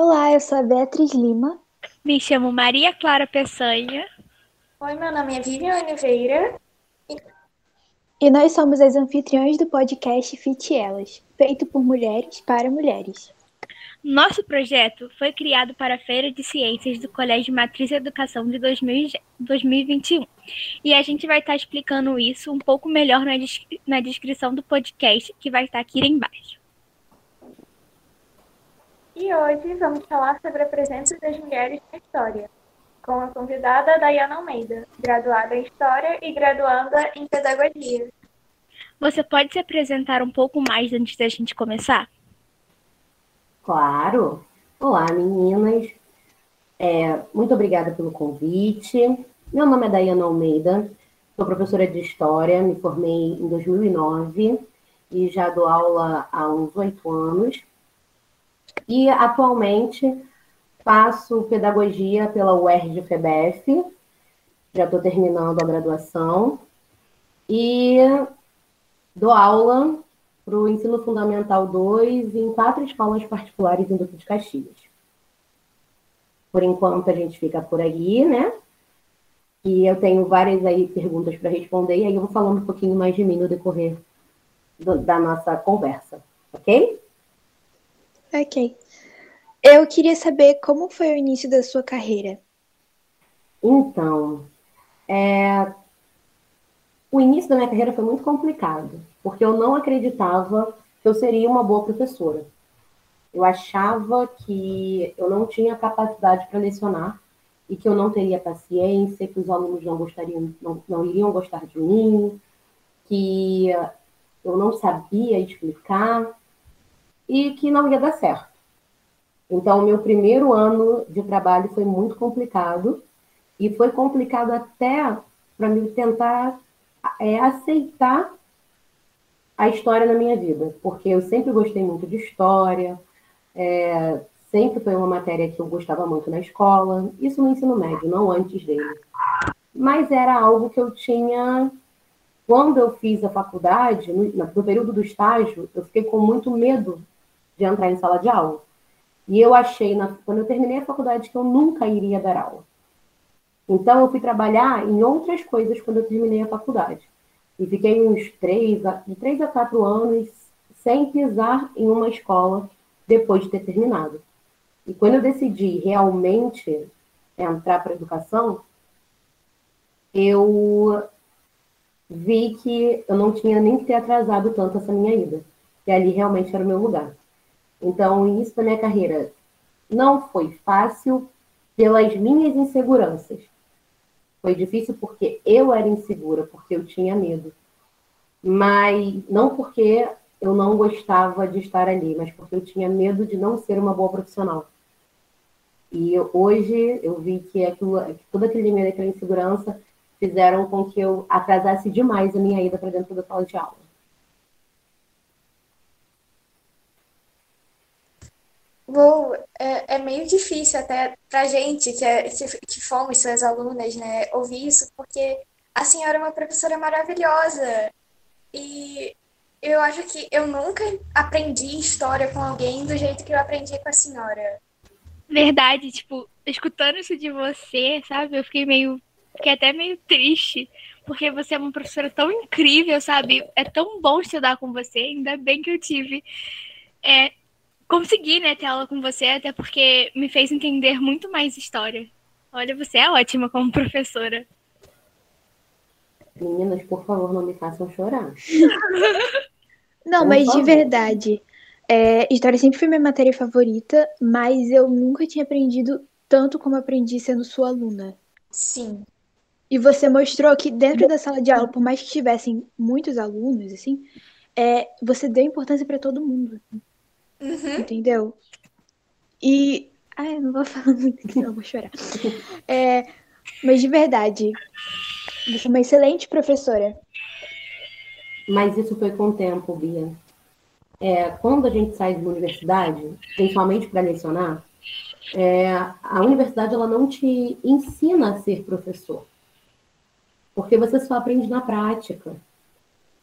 Olá, eu sou a Beatriz Lima. Me chamo Maria Clara Peçanha. Oi, meu nome é Vivian Oliveira. E nós somos as anfitriões do podcast Fit Elas, feito por mulheres para mulheres. Nosso projeto foi criado para a Feira de Ciências do Colégio Matriz Educação de 2021. E a gente vai estar explicando isso um pouco melhor na, na descrição do podcast, que vai estar aqui embaixo. E hoje vamos falar sobre a presença das mulheres na história, com a convidada Dayana Almeida, graduada em História e graduanda em Pedagogia. Você pode se apresentar um pouco mais antes da gente começar? Claro. Olá, meninas. É, muito obrigada pelo convite. Meu nome é Dayana Almeida, sou professora de História, me formei em 2009 e já dou aula há uns oito anos. E atualmente faço pedagogia pela UERJ FEBEF, já estou terminando a graduação, e dou aula para o ensino fundamental 2 em quatro escolas particulares em Duque de Caxias. Por enquanto a gente fica por aí, né? E eu tenho várias aí perguntas para responder, e aí eu vou falando um pouquinho mais de mim no decorrer do, da nossa conversa, ok? Ok. Eu queria saber como foi o início da sua carreira. Então, é... o início da minha carreira foi muito complicado, porque eu não acreditava que eu seria uma boa professora. Eu achava que eu não tinha capacidade para lecionar e que eu não teria paciência, que os alunos não gostariam, não, não iriam gostar de mim, que eu não sabia explicar e que não ia dar certo. Então, meu primeiro ano de trabalho foi muito complicado e foi complicado até para mim tentar é, aceitar a história na minha vida, porque eu sempre gostei muito de história, é, sempre foi uma matéria que eu gostava muito na escola, isso no ensino médio, não antes dele. Mas era algo que eu tinha. Quando eu fiz a faculdade, no, no período do estágio, eu fiquei com muito medo de entrar em sala de aula. E eu achei, na, quando eu terminei a faculdade, que eu nunca iria dar aula. Então, eu fui trabalhar em outras coisas quando eu terminei a faculdade. E fiquei uns três, de três a quatro anos sem pisar em uma escola depois de ter terminado. E quando eu decidi realmente entrar para a educação, eu vi que eu não tinha nem que ter atrasado tanto essa minha ida. E ali realmente era o meu lugar. Então, início da minha carreira não foi fácil pelas minhas inseguranças. Foi difícil porque eu era insegura, porque eu tinha medo. Mas não porque eu não gostava de estar ali, mas porque eu tinha medo de não ser uma boa profissional. E hoje eu vi que, aquilo, que todo aquele medo, aquela insegurança fizeram com que eu atrasasse demais a minha ida para dentro da sala de aula. Vou, é, é, meio difícil até pra gente que, é, que, que fomos suas alunas, né, ouvir isso, porque a senhora é uma professora maravilhosa. E eu acho que eu nunca aprendi história com alguém do jeito que eu aprendi com a senhora. Verdade, tipo, escutando isso de você, sabe, eu fiquei meio. Fiquei até meio triste, porque você é uma professora tão incrível, sabe? É tão bom estudar com você, ainda bem que eu tive. É, consegui, né, ter aula com você, até porque me fez entender muito mais história. Olha, você é ótima como professora. Meninas, por favor, não me façam chorar. não, por mas favor. de verdade, é, história sempre foi minha matéria favorita, mas eu nunca tinha aprendido tanto como aprendi sendo sua aluna. Sim. E você mostrou que dentro da sala de aula, por mais que tivessem muitos alunos, assim, é, você deu importância para todo mundo. Uhum. Entendeu? E. Ai, eu não vou falar muito aqui, não, vou chorar. É, mas de verdade, você é uma excelente professora. Mas isso foi com o tempo, Bia. É, quando a gente sai de uma universidade, principalmente para lecionar, é, a universidade ela não te ensina a ser professor. Porque você só aprende na prática.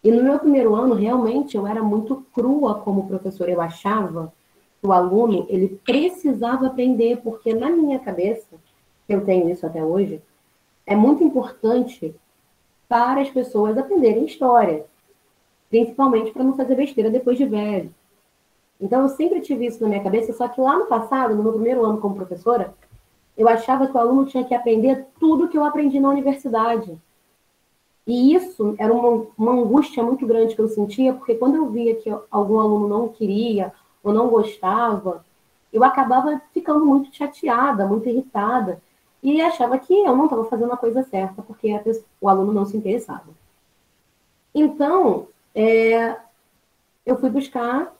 E no meu primeiro ano, realmente, eu era muito crua como professora. Eu achava, o aluno ele precisava aprender, porque na minha cabeça, eu tenho isso até hoje, é muito importante para as pessoas aprenderem história, principalmente para não fazer besteira depois de velho. Então eu sempre tive isso na minha cabeça, só que lá no passado, no meu primeiro ano como professora, eu achava que o aluno tinha que aprender tudo que eu aprendi na universidade. E isso era uma, uma angústia muito grande que eu sentia, porque quando eu via que algum aluno não queria ou não gostava, eu acabava ficando muito chateada, muito irritada, e achava que eu não estava fazendo a coisa certa, porque pessoa, o aluno não se interessava. Então, é, eu fui buscar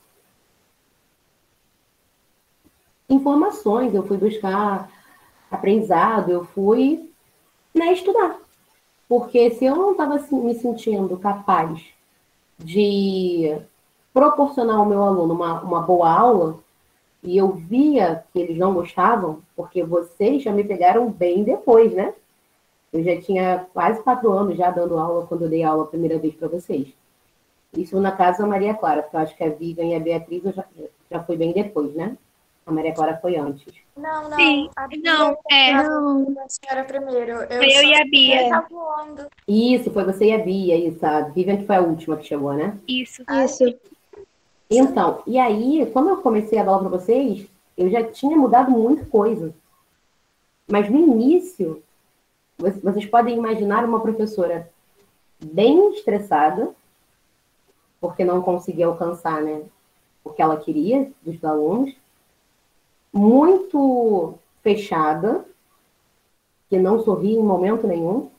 informações, eu fui buscar aprendizado, eu fui né, estudar. Porque se eu não estava me sentindo capaz de proporcionar ao meu aluno uma, uma boa aula, e eu via que eles não gostavam, porque vocês já me pegaram bem depois, né? Eu já tinha quase quatro anos já dando aula quando eu dei aula a primeira vez para vocês. Isso na casa Maria Clara, porque eu acho que a Vivian e a Beatriz já, já foi bem depois, né? A Maria Clara foi antes. Não, não. Sim. A Bia Não, é. Não. A senhora primeiro. Eu, Foi eu só- e a Bia. Tava voando. Isso, foi você e a Bia, isso. A Vivian que foi a última que chegou, né? Isso. Isso. Então, e aí, quando eu comecei a dar aula para vocês, eu já tinha mudado muita coisa. Mas no início, vo- vocês podem imaginar uma professora bem estressada, porque não conseguia alcançar, né, o que ela queria dos alunos, muito fechada, que não sorria em momento nenhum,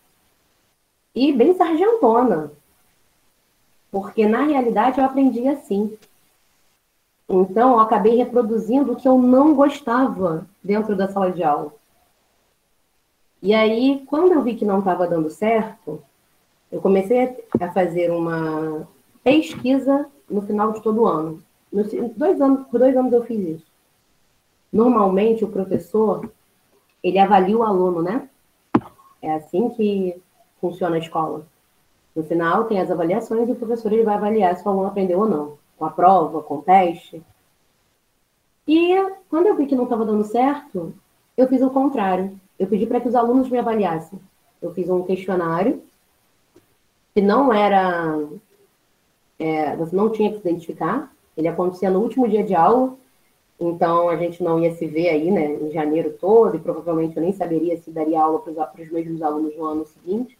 e bem sargentona, porque na realidade eu aprendi assim. Então, eu acabei reproduzindo o que eu não gostava dentro da sala de aula. E aí, quando eu vi que não estava dando certo, eu comecei a fazer uma pesquisa no final de todo ano. Nos dois anos, por dois anos eu fiz isso. Normalmente, o professor, ele avalia o aluno, né? É assim que funciona a escola. No final, tem as avaliações e o professor ele vai avaliar se o aluno aprendeu ou não com a prova, com o teste. E quando eu vi que não estava dando certo, eu fiz o contrário. Eu pedi para que os alunos me avaliassem. Eu fiz um questionário que não era. é, você não tinha que se identificar. Ele acontecia no último dia de aula, então a gente não ia se ver aí, né, em janeiro todo, e provavelmente eu nem saberia se daria aula para os mesmos alunos no ano seguinte.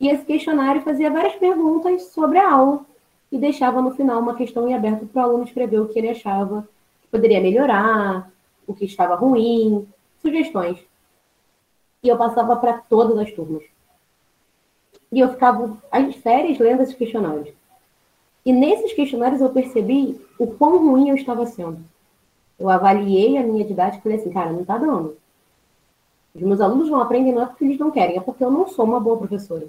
E esse questionário fazia várias perguntas sobre a aula e deixava no final uma questão em aberto para o aluno escrever o que ele achava que poderia melhorar, o que estava ruim, sugestões. E eu passava para todas as turmas. E eu ficava as férias lendo esses questionários. E nesses questionários eu percebi o quão ruim eu estava sendo. Eu avaliei a minha didática e falei assim, cara, não está dando. Os meus alunos não aprendem não é porque eles não querem, é porque eu não sou uma boa professora.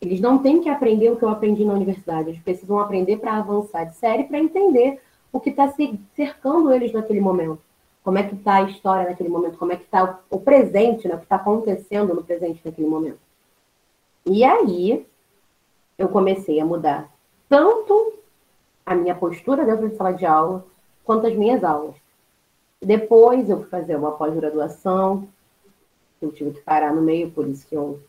Eles não têm que aprender o que eu aprendi na universidade. Eles precisam aprender para avançar de série, para entender o que está cercando eles naquele momento. Como é que está a história naquele momento, como é que está o presente, né, o que está acontecendo no presente naquele momento. E aí, eu comecei a mudar tanto a minha postura dentro de sala de aula, quanto as minhas aulas. Depois, eu fui fazer uma pós-graduação, eu tive que parar no meio, por isso que eu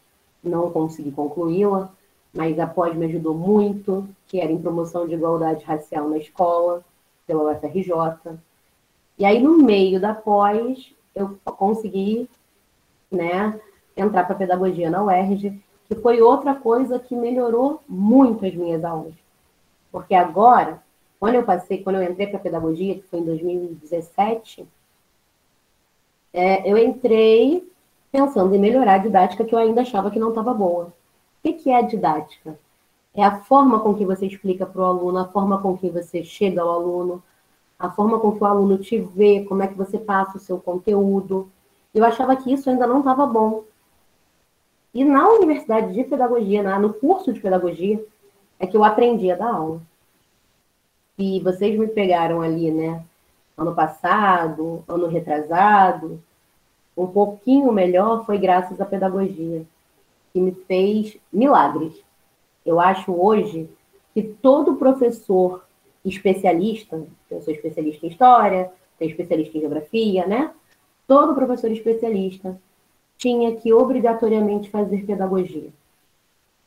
não consegui concluí-la, mas a pós me ajudou muito, que era em promoção de igualdade racial na escola, pela UFRJ. E aí, no meio da pós, eu consegui né, entrar para pedagogia na UERJ, que foi outra coisa que melhorou muito as minhas aulas. Porque agora, quando eu passei, quando eu entrei para pedagogia, que foi em 2017, é, eu entrei pensando em melhorar a didática que eu ainda achava que não estava boa. O que é a didática? É a forma com que você explica para o aluno, a forma com que você chega ao aluno, a forma com que o aluno te vê, como é que você passa o seu conteúdo. Eu achava que isso ainda não estava bom. E na universidade de pedagogia, no curso de pedagogia, é que eu aprendi a dar aula. E vocês me pegaram ali, né? Ano passado, ano retrasado, um pouquinho melhor foi graças à pedagogia, que me fez milagres. Eu acho hoje que todo professor especialista, eu sou especialista em história, tem especialista em geografia, né? Todo professor especialista tinha que obrigatoriamente fazer pedagogia.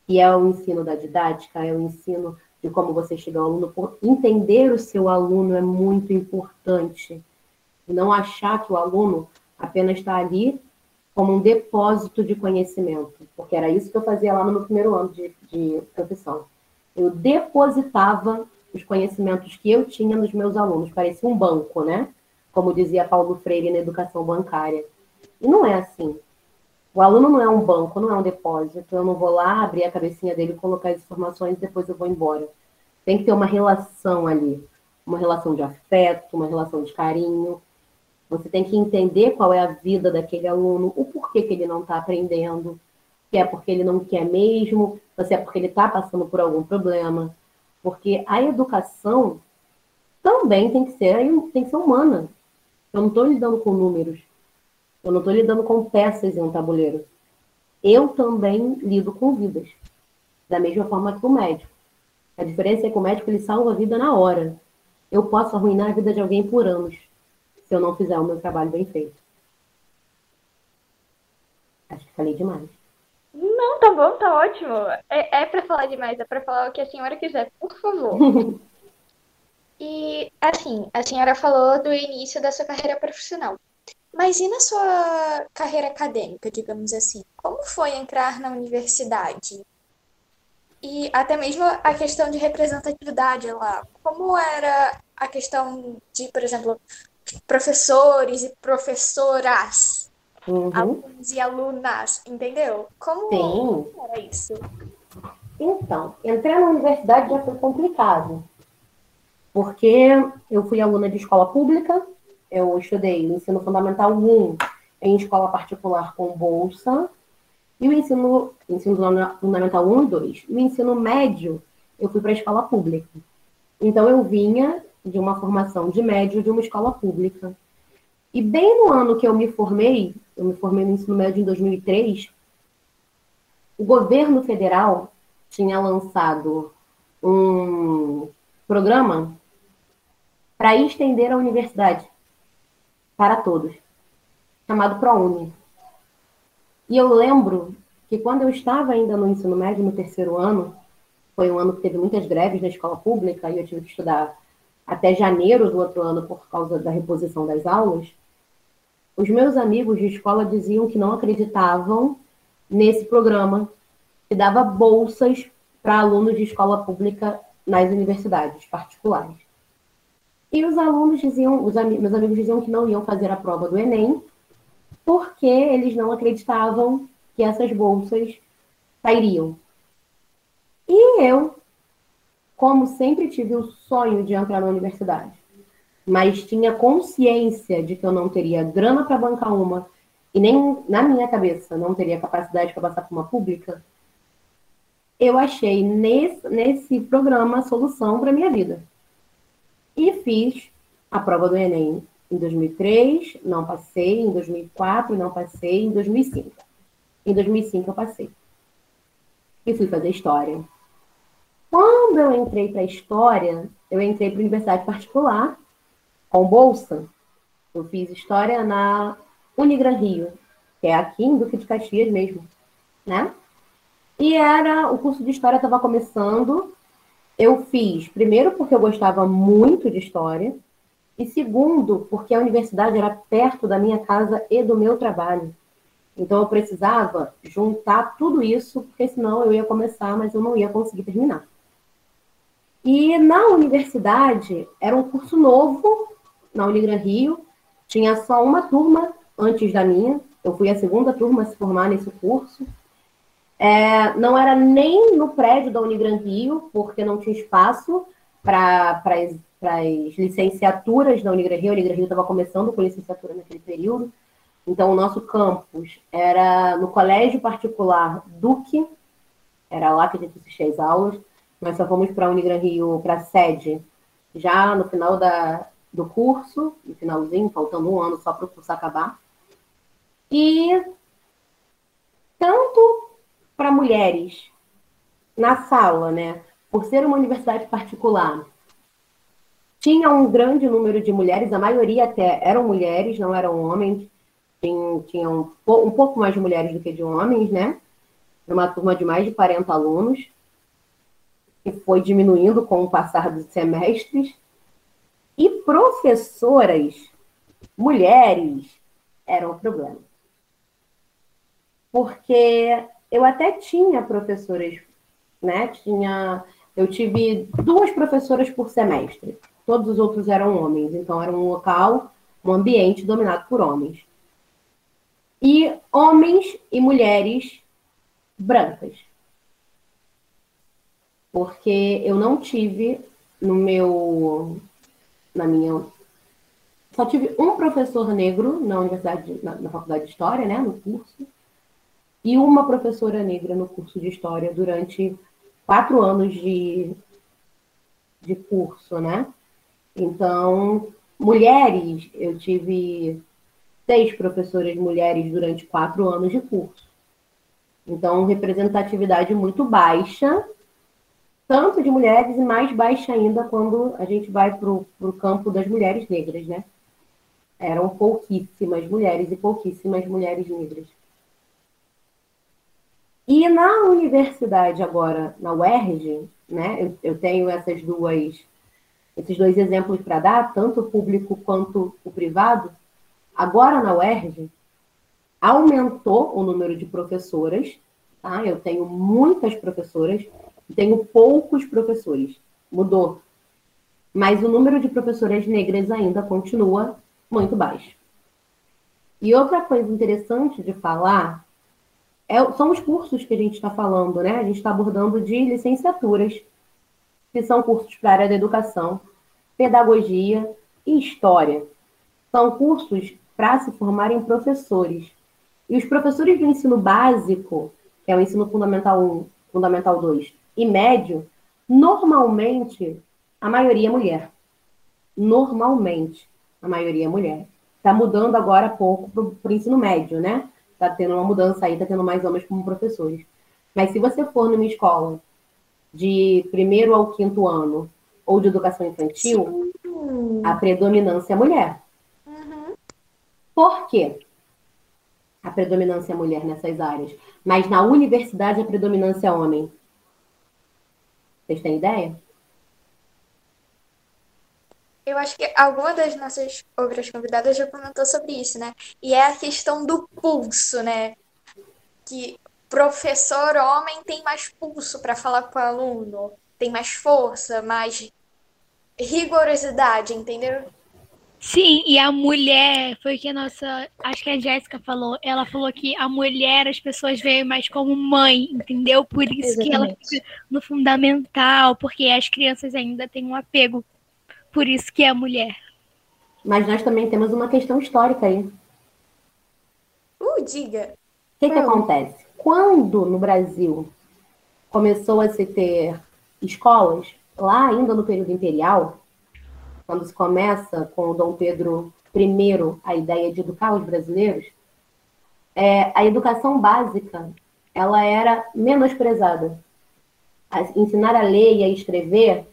E é o ensino da didática, é o ensino de como você chega ao aluno. Entender o seu aluno é muito importante. Não achar que o aluno apenas está ali como um depósito de conhecimento, porque era isso que eu fazia lá no meu primeiro ano de, de profissão. Eu depositava os conhecimentos que eu tinha nos meus alunos, parecia um banco, né? Como dizia Paulo Freire na educação bancária. E não é assim. O aluno não é um banco, não é um depósito. Eu não vou lá abrir a cabecinha dele, colocar as informações e depois eu vou embora. Tem que ter uma relação ali, uma relação de afeto, uma relação de carinho. Você tem que entender qual é a vida daquele aluno, o porquê que ele não está aprendendo, se é porque ele não quer mesmo, se é porque ele está passando por algum problema. Porque a educação também tem que ser, tem que ser humana. Eu não estou lidando com números. Eu não estou lidando com peças em um tabuleiro. Eu também lido com vidas. Da mesma forma que o médico. A diferença é que o médico ele salva a vida na hora. Eu posso arruinar a vida de alguém por anos se eu não fizer o meu trabalho bem feito. Acho que falei demais. Não, tá bom, tá ótimo. É, é para falar demais, é para falar o que a senhora quiser, por favor. e, assim, a senhora falou do início da sua carreira profissional. Mas e na sua carreira acadêmica, digamos assim? Como foi entrar na universidade? E até mesmo a questão de representatividade lá. Como era a questão de, por exemplo, professores e professoras, uhum. alunos e alunas, entendeu? Como Sim. era isso? Então, entrar na universidade já foi complicado, porque eu fui aluna de escola pública, eu estudei o ensino fundamental 1 em escola particular com bolsa, e o ensino, ensino fundamental 1 e 2. No ensino médio, eu fui para a escola pública. Então, eu vinha de uma formação de médio de uma escola pública. E bem no ano que eu me formei, eu me formei no ensino médio em 2003, o governo federal tinha lançado um programa para estender a universidade para todos, chamado ProUni. E eu lembro que quando eu estava ainda no ensino médio, no terceiro ano, foi um ano que teve muitas greves na escola pública e eu tive que estudar até janeiro do outro ano por causa da reposição das aulas. Os meus amigos de escola diziam que não acreditavam nesse programa que dava bolsas para alunos de escola pública nas universidades particulares. E os alunos diziam, os am meus amigos diziam que não iam fazer a prova do Enem, porque eles não acreditavam que essas bolsas sairiam. E eu, como sempre tive o sonho de entrar na universidade, mas tinha consciência de que eu não teria grana para bancar uma, e nem na minha cabeça não teria capacidade para passar por uma pública, eu achei nesse, nesse programa a solução para minha vida. E fiz a prova do Enem em 2003, não passei. Em 2004, não passei. Em 2005. Em 2005, eu passei. E fui fazer história. Quando eu entrei para história, eu entrei para universidade particular, com bolsa. Eu fiz história na Unigran Rio, que é aqui em Duque de Caxias mesmo, né? E era, o curso de história estava começando, eu fiz, primeiro, porque eu gostava muito de história, e segundo, porque a universidade era perto da minha casa e do meu trabalho. Então eu precisava juntar tudo isso, porque senão eu ia começar, mas eu não ia conseguir terminar. E na universidade, era um curso novo, na Unigran Rio, tinha só uma turma antes da minha, eu fui a segunda turma a se formar nesse curso. É, não era nem no prédio da Unigran Rio, porque não tinha espaço para as licenciaturas da Unigran Rio. A Unigran Rio estava começando com licenciatura naquele período. Então, o nosso campus era no colégio particular Duque, era lá que a gente assistia as aulas. Nós só fomos para a Unigran Rio, para a sede, já no final da, do curso, no finalzinho, faltando um ano só para o curso acabar. E tanto para mulheres na sala, né? Por ser uma universidade particular, tinha um grande número de mulheres, a maioria até eram mulheres, não eram homens, tinha, tinha um, pouco mais de mulheres do que de homens, né? Uma turma de mais de 40 alunos, que foi diminuindo com o passar dos semestres. E professoras, mulheres, eram um problema. Porque eu até tinha professoras, né? Tinha, eu tive duas professoras por semestre. Todos os outros eram homens, então era um local, um ambiente dominado por homens. E homens e mulheres brancas. Porque eu não tive no meu na minha só tive um professor negro na universidade na, na faculdade de história, né, no curso, e uma professora negra no curso de história durante quatro anos de, de curso, né? Então, mulheres, eu tive seis professoras mulheres durante quatro anos de curso. Então, representatividade muito baixa, tanto de mulheres e mais baixa ainda quando a gente vai para o campo das mulheres negras, né? Eram pouquíssimas mulheres e pouquíssimas mulheres negras. E na universidade agora, na UERJ, né? Eu, eu tenho essas duas esses dois exemplos para dar, tanto o público quanto o privado, agora na UERJ, aumentou o número de professoras, tá? Eu tenho muitas professoras tenho poucos professores. Mudou. Mas o número de professoras negras ainda continua muito baixo. E outra coisa interessante de falar é, são os cursos que a gente está falando, né? A gente está abordando de licenciaturas que são cursos para a área da educação, pedagogia e história. São cursos para se formarem professores. E os professores do ensino básico, que é o ensino fundamental 1, fundamental 2 e médio, normalmente a maioria é mulher. Normalmente a maioria é mulher. Está mudando agora há pouco para o ensino médio, né? Está tendo uma mudança aí, está tendo mais homens como professores. Mas se você for numa escola de primeiro ao quinto ano ou de educação infantil, Sim. a predominância é mulher. Uhum. Por quê? A predominância é mulher nessas áreas. Mas na universidade a predominância é homem. Vocês têm ideia? Eu acho que alguma das nossas outras convidadas já comentou sobre isso, né? E é a questão do pulso, né? Que professor homem tem mais pulso para falar com o aluno, tem mais força, mais rigorosidade, entendeu? Sim, e a mulher, foi o que a nossa, acho que a Jéssica falou, ela falou que a mulher as pessoas veem mais como mãe, entendeu? Por isso Exatamente. que ela fica no fundamental, porque as crianças ainda têm um apego, por isso que é a mulher. Mas nós também temos uma questão histórica aí. Uh, diga. O que, que acontece? Quando no Brasil começou a se ter escolas, lá ainda no período imperial, quando se começa com o Dom Pedro I a ideia de educar os brasileiros, é, a educação básica ela era menosprezada. A, ensinar a ler e a escrever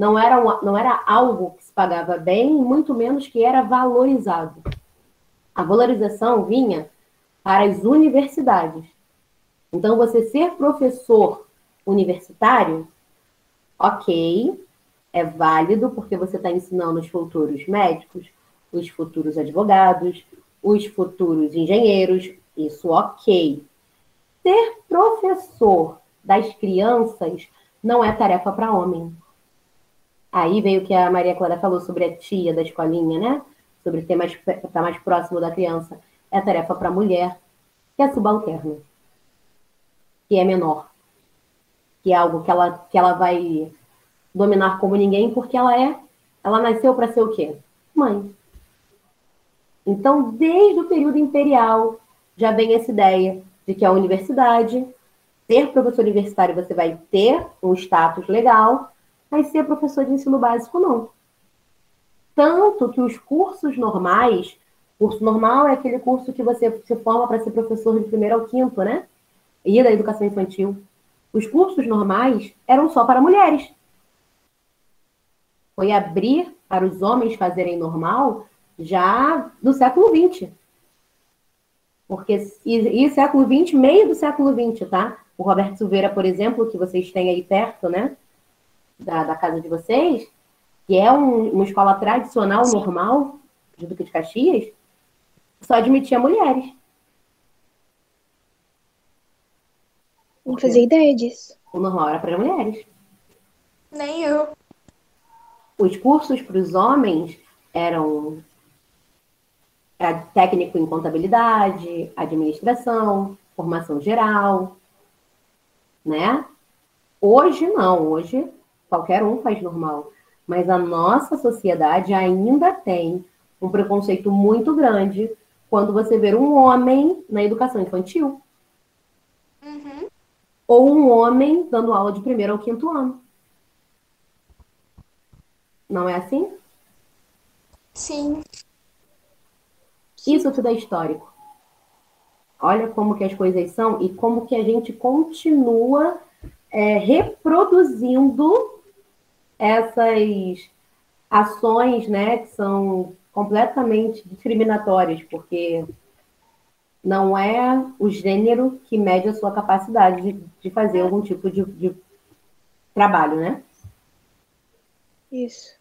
não era, um, não era algo que se pagava bem, muito menos que era valorizado. A valorização vinha para as universidades. Então, você ser professor universitário, ok, é válido, porque você está ensinando os futuros médicos, os futuros advogados, os futuros engenheiros, isso ok. Ser professor das crianças não é tarefa para homem. Aí veio o que a Maria Clara falou sobre a tia da escolinha, né? Sobre ter mais, estar tá mais próximo da criança. É tarefa para mulher, que é subalterna que é menor, que é algo que ela, que ela vai dominar como ninguém, porque ela é, ela nasceu para ser o quê? Mãe. Então, desde o período imperial, já vem essa ideia de que a universidade, ser professor universitário, você vai ter um status legal, mas ser professor de ensino básico, não. Tanto que os cursos normais, curso normal é aquele curso que você se forma para ser professor de primeiro ao quinto, né? e da educação infantil, os cursos normais eram só para mulheres. Foi abrir para os homens fazerem normal já do século XX. Porque, e, e século XX, meio do século XX, tá? O Roberto Silveira, por exemplo, que vocês têm aí perto, né? Da, da casa de vocês, que é um, uma escola tradicional, Sim. normal, de Duque de Caxias, só admitia mulheres. Não fazia ideia disso. O normal era para mulheres. Nem eu. Os cursos para os homens eram era técnico em contabilidade, administração, formação geral, né? Hoje não, hoje qualquer um faz normal, mas a nossa sociedade ainda tem um preconceito muito grande quando você vê um homem na educação infantil. Uhum. Ou um homem dando aula de primeiro ao quinto ano. Não é assim? Sim. Isso tudo é histórico. Olha como que as coisas são e como que a gente continua é, reproduzindo essas ações, né, que são completamente discriminatórias, porque não é o gênero que mede a sua capacidade de, de fazer algum tipo de, de trabalho, né? Isso.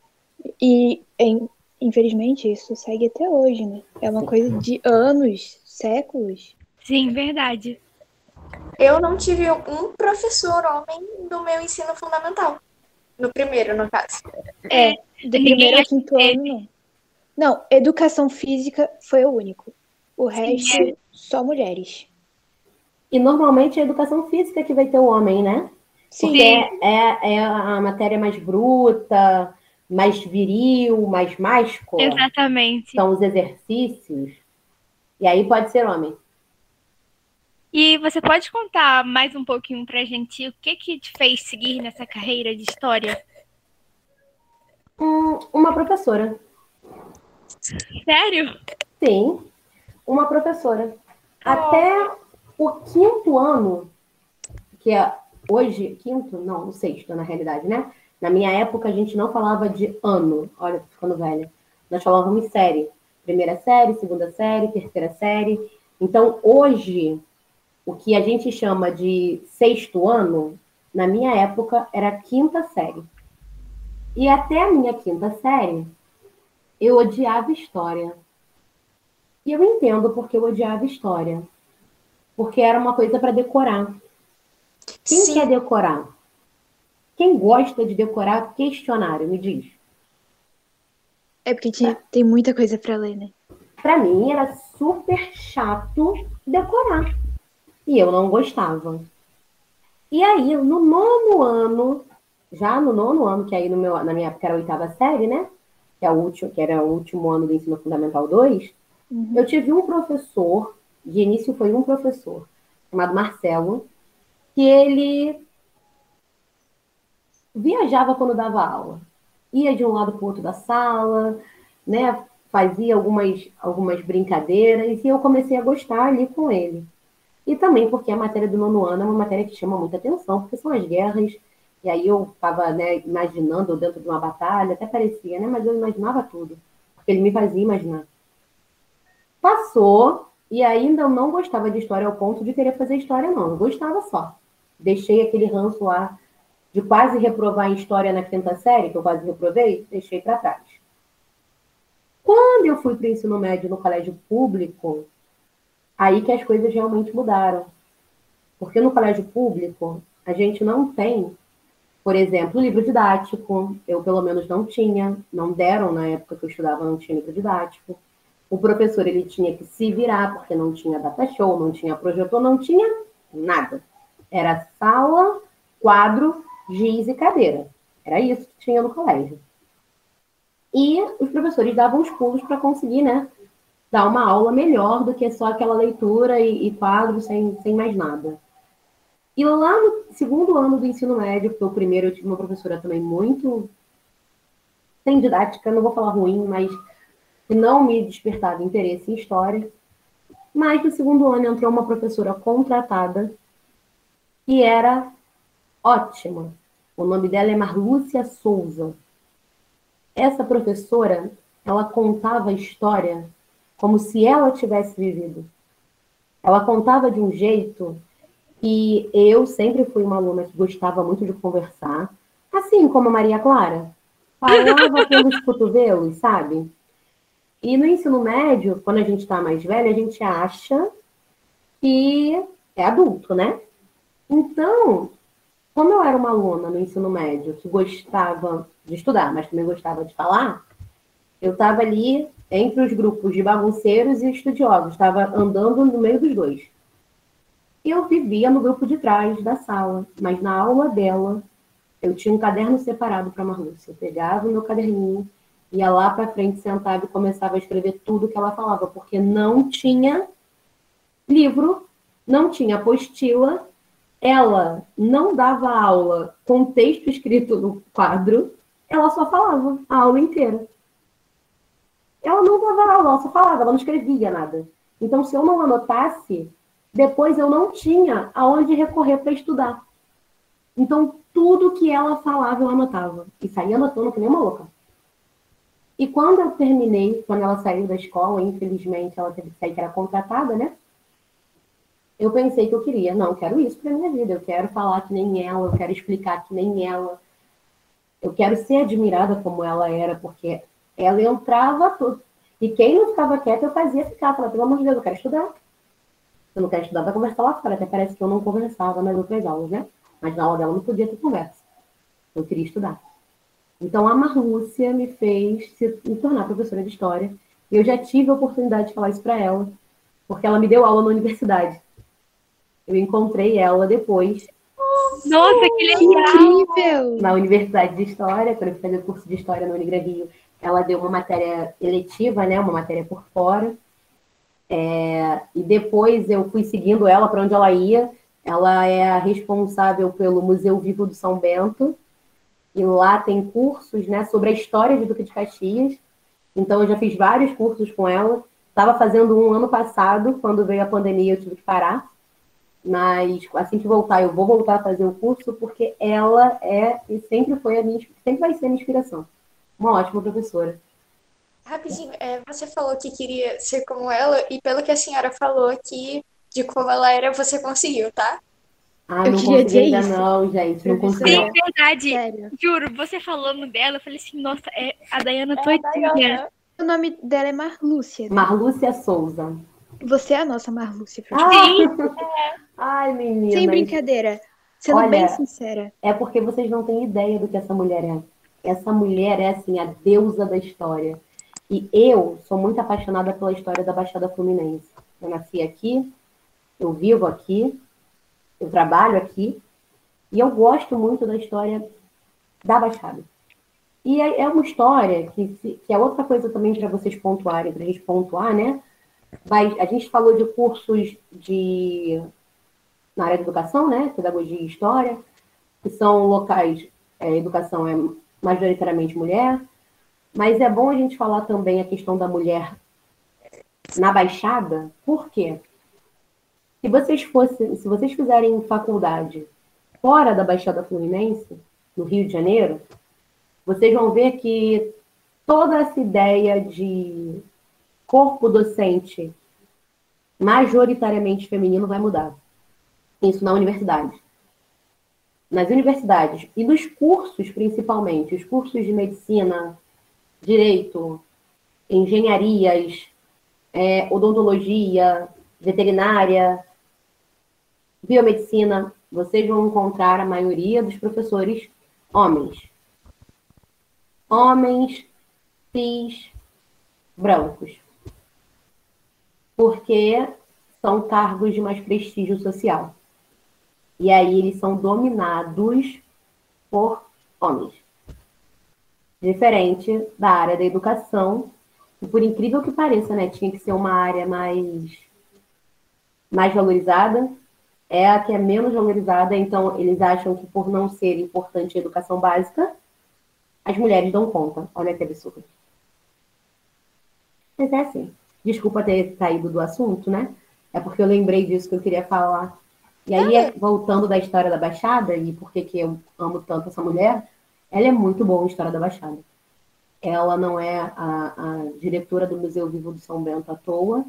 E em, infelizmente, isso segue até hoje, né? É uma coisa de anos, séculos. Sim, verdade. Eu não tive um professor homem no meu ensino fundamental. No primeiro, no caso. É, do primeiro ao quinto ano, não. Não, educação física foi o único. O resto, Sim. só mulheres. E normalmente é a educação física que vai ter o homem, né? Sim. Porque é, é a matéria mais bruta, mais viril, mais máscula. Exatamente. São os exercícios. E aí pode ser homem. E você pode contar mais um pouquinho pra gente o que que te fez seguir nessa carreira de história? Hum, uma professora. Sério? Sim, uma professora. Oh. Até o quinto ano, que é hoje, quinto, não, o sexto na realidade, né? Na minha época, a gente não falava de ano. Olha, tô ficando velha. Nós falávamos série. Primeira série, segunda série, terceira série. Então, hoje, o que a gente chama de sexto ano, na minha época, era quinta série. E até a minha quinta série, eu odiava história. E eu entendo porque eu odiava história. Porque era uma coisa para decorar. Quem Sim. quer decorar? Quem gosta de decorar questionário, me diz. É porque tinha, tem muita coisa para ler, né? Para mim era super chato decorar. E eu não gostava. E aí, no nono ano, já no nono ano, que aí no meu, na minha época era a oitava série, né? Que, é o último, que era o último ano do ensino fundamental 2, uhum. eu tive um professor, de início foi um professor, chamado Marcelo, que ele viajava quando dava aula. Ia de um lado para o outro da sala, né? Fazia algumas, algumas brincadeiras e eu comecei a gostar ali com ele. E também porque a matéria do nono ano é uma matéria que chama muita atenção, porque são as guerras. E aí eu estava né, imaginando dentro de uma batalha, até parecia, né? Mas eu imaginava tudo, porque ele me fazia imaginar. Passou, e ainda eu não gostava de história ao ponto de querer fazer história, não. Eu gostava só. Deixei aquele ranço lá de quase reprovar em história na quinta série, que eu quase reprovei, deixei para trás. Quando eu fui para o ensino médio no colégio público, aí que as coisas realmente mudaram. Porque no colégio público, a gente não tem, por exemplo, livro didático. Eu, pelo menos, não tinha. Não deram na época que eu estudava, não tinha livro didático. O professor, ele tinha que se virar, porque não tinha data show, não tinha projetor, não tinha nada. Era sala, quadro giz e cadeira. Era isso que tinha no colégio. E os professores davam os pulos para conseguir, né, dar uma aula melhor do que só aquela leitura e, e quadro sem, sem mais nada. E lá no segundo ano do ensino médio, porque o primeiro eu tive uma professora também muito sem didática, não vou falar ruim, mas que não me despertava interesse em história. Mas no segundo ano entrou uma professora contratada que era ótima. O nome dela é Marlúcia Souza. essa professora, ela contava a história como se ela tivesse vivido. Ela contava de um jeito que eu sempre fui uma aluna que gostava muito de conversar, assim como a Maria Clara. Falava pelos cotovelos, sabe? E no ensino médio, quando a gente está mais velha, a gente acha que é adulto, né? Então, como eu era uma aluna no ensino médio que gostava de estudar, mas também gostava de falar, eu estava ali entre os grupos de bagunceiros e estudiosos, estava andando no meio dos dois. Eu vivia no grupo de trás da sala, mas na aula dela, eu tinha um caderno separado para a Marlúcia. Eu pegava o meu caderninho, ia lá para frente, sentava e começava a escrever tudo que ela falava, porque não tinha livro, não tinha apostila, ela não dava aula com texto escrito no quadro, ela só falava a aula inteira. Ela não dava aula, ela só falava, ela não escrevia nada. Então, se eu não anotasse, depois eu não tinha aonde recorrer para estudar. Então, tudo que ela falava, eu anotava. E saía anotando que nem uma louca. E quando eu terminei, quando ela saiu da escola, infelizmente ela teve que sair, que era contratada, né? Eu pensei que eu queria, não, eu quero isso para minha vida, eu quero falar que nem ela, eu quero explicar que nem ela. Eu quero ser admirada como ela era, porque ela entrava tudo. E quem não ficava quieto, eu fazia ficar. Falava, pelo amor de Deus, eu quero estudar. Eu não quero estudar, vai conversar lá fora. Até parece que eu não conversava nas outras aulas, né? Mas na aula dela não podia ter conversa. Eu queria estudar. Então, a Marlúcia me fez se, me tornar professora de história. E eu já tive a oportunidade de falar isso para ela, porque ela me deu aula na universidade. Eu encontrei ela depois. Nossa, que legal! Incrível! Na Universidade de História, quando eu fui fazer o curso de História no Unigra Rio, ela deu uma matéria eletiva, né? Uma matéria por fora. É, e depois eu fui seguindo ela para onde ela ia. Ela é a responsável pelo Museu Vivo do São Bento. E lá tem cursos né, sobre a história de Duque de Caxias. Então eu já fiz vários cursos com ela. Estava fazendo um ano passado, quando veio a pandemia, eu tive que parar. Mas assim que voltar, eu vou voltar a fazer o curso, porque ela é e sempre foi a minha, sempre vai ser a minha inspiração. Uma ótima professora. Rapidinho, é, você falou que queria ser como ela, e pelo que a senhora falou aqui, de como ela era, você conseguiu, tá? Ah, Eu não queria consegui dizer ainda isso. não, gente. Não consegui. Sim, verdade. Sério. Juro, você falando dela, eu falei assim, nossa, é a Dayana É. Dayana. O nome dela é Marlúcia. né? Marlúcia Souza. Você é a nossa Marlúcia. Ah! Ai, menina. Sem brincadeira. Sendo Olha, bem sincera. É porque vocês não têm ideia do que essa mulher é. Essa mulher é, assim, a deusa da história. E eu sou muito apaixonada pela história da Baixada Fluminense. Eu nasci aqui, eu vivo aqui, eu trabalho aqui, e eu gosto muito da história da Baixada. E é é uma história que, que é outra coisa também para vocês pontuarem, para a gente pontuar, né? Vai, a gente falou de cursos de na área de educação, né? Pedagogia e história, que são locais, é, educação é majoritariamente mulher, mas é bom a gente falar também a questão da mulher na Baixada, por quê? Se vocês fossem, se vocês fizerem faculdade fora da Baixada Fluminense, no Rio de Janeiro, vocês vão ver que toda essa ideia de corpo docente majoritariamente feminino vai mudar. Isso na universidade. Nas universidades e nos cursos, principalmente, os cursos de medicina, direito, engenharias, é, odontologia, veterinária, biomedicina, vocês vão encontrar a maioria dos professores homens. Homens, cis, brancos. Porque são cargos de mais prestígio social. E aí eles são dominados por homens. Diferente da área da educação, que por incrível que pareça, né, tinha que ser uma área mais mais valorizada, é a que é menos valorizada, então eles acham que por não ser importante a educação básica, as mulheres dão conta. Olha que absurdo. Mas é assim. Desculpa ter saído do assunto, né? É porque eu lembrei disso que eu queria falar. E aí, voltando da história da Baixada, e por que que eu amo tanto essa mulher, ela é muito boa em História da Baixada. Ela não é a, a diretora do Museu Vivo de São Bento à toa.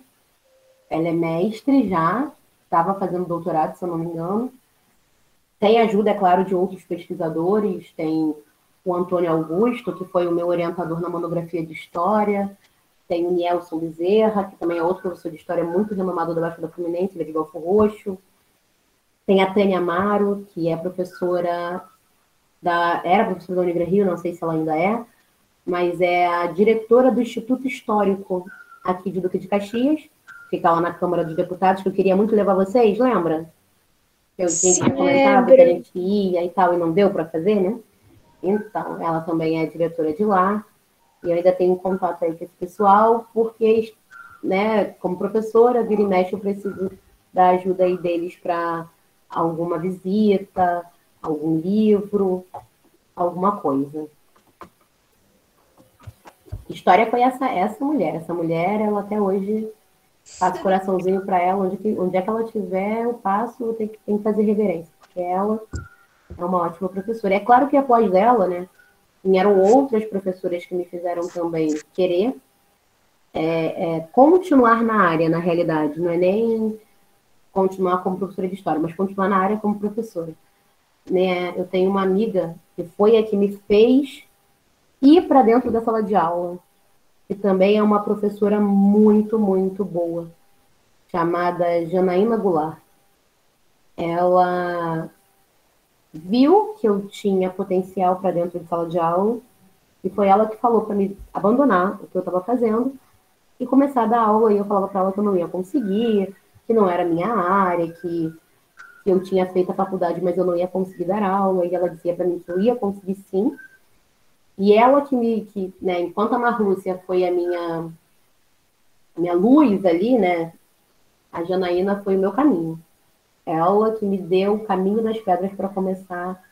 Ela é mestre já, estava fazendo doutorado, se eu não me engano. Tem ajuda, é claro, de outros pesquisadores, tem o Antônio Augusto, que foi o meu orientador na monografia de História, tem o Nielson Bezerra, que também é outro professor de História muito renomado da Baixada Fluminense, ele é de Golfo Roxo. Tem a Tânia Amaro, que é professora da... era professora da Unigran Rio, não sei se ela ainda é, mas é a diretora do Instituto Histórico aqui de Duque de Caxias, fica lá na Câmara dos Deputados, que eu queria muito levar vocês, lembra? Eu tinha comentado que a gente ia e tal, e não deu para fazer, né? Então, ela também é diretora de lá, e eu ainda tenho contato aí com esse pessoal, porque, né, como professora, vira e mexe, eu preciso da ajuda aí deles para alguma visita, algum livro, alguma coisa. História foi essa, essa mulher. Essa mulher, ela até hoje faço coraçãozinho para ela, onde, onde é que ela estiver, eu passo, eu tenho que fazer reverência, porque ela é uma ótima professora. É claro que após ela, né, vieram outras professoras que me fizeram também querer é, é, continuar na área, na realidade, não é nem continuar como professora de história, mas continuar na área como professora. Né? Eu tenho uma amiga que foi a que me fez ir para dentro da sala de aula, que também é uma professora muito, muito boa, chamada Janaína Goulart. Ela viu que eu tinha potencial para dentro de sala de aula e foi ela que falou para me abandonar o que eu estava fazendo e começar a dar aula. E eu falava para ela que eu não ia conseguir, que não era minha área, que, eu tinha feito a faculdade, mas eu não ia conseguir dar aula. E ela dizia para mim que eu ia conseguir sim. E ela que me, que, né, enquanto a Marlúcia foi a minha, minha luz ali, né, a Janaína foi o meu caminho ela que me deu o caminho das pedras para começar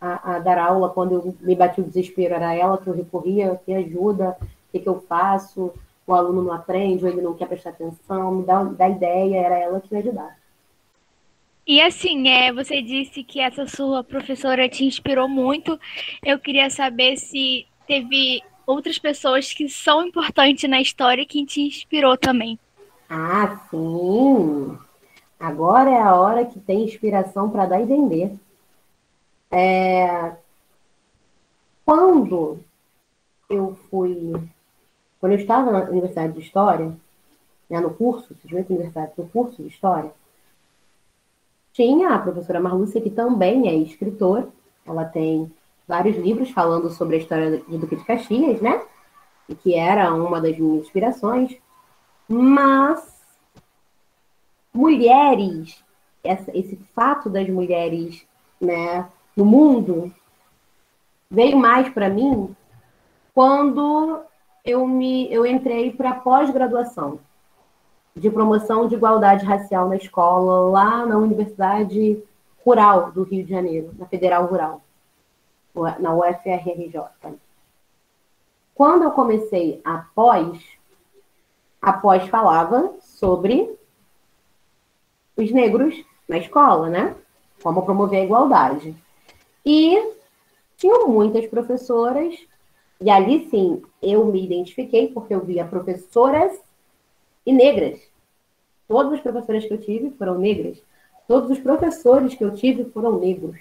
a, a, dar aula. Quando eu me bati o desespero, era ela que eu recorria, que ajuda, o que, que eu faço, o aluno não aprende, ou ele não quer prestar atenção, me dá, dá ideia, era ela que me ajudava. E assim, é, você disse que essa sua professora te inspirou muito. Eu queria saber se teve outras pessoas que são importantes na história que te inspirou também. Ah, sim. Agora é a hora que tem inspiração para dar e vender. É... Quando eu fui. Quando eu estava na Universidade de História, né, no curso, simplesmente universidade, no curso de História, tinha a professora Marlúcia, que também é escritora. Ela tem vários livros falando sobre a história de Duque de Caxias, né? E que era uma das minhas inspirações. Mas mulheres, essa, esse fato das mulheres né, no mundo veio mais para mim quando eu me eu entrei para pós-graduação de promoção de igualdade racial na escola lá na Universidade Rural do Rio de Janeiro, na Federal Rural, na UFRJ. Quando eu comecei a pós, a pós falava sobre os negros na escola, né? Como promover a igualdade. E tinham muitas professoras, e ali sim eu me identifiquei, porque eu via professoras e negras. Todas as professoras que eu tive foram negras. Todos os professores que eu tive foram negros.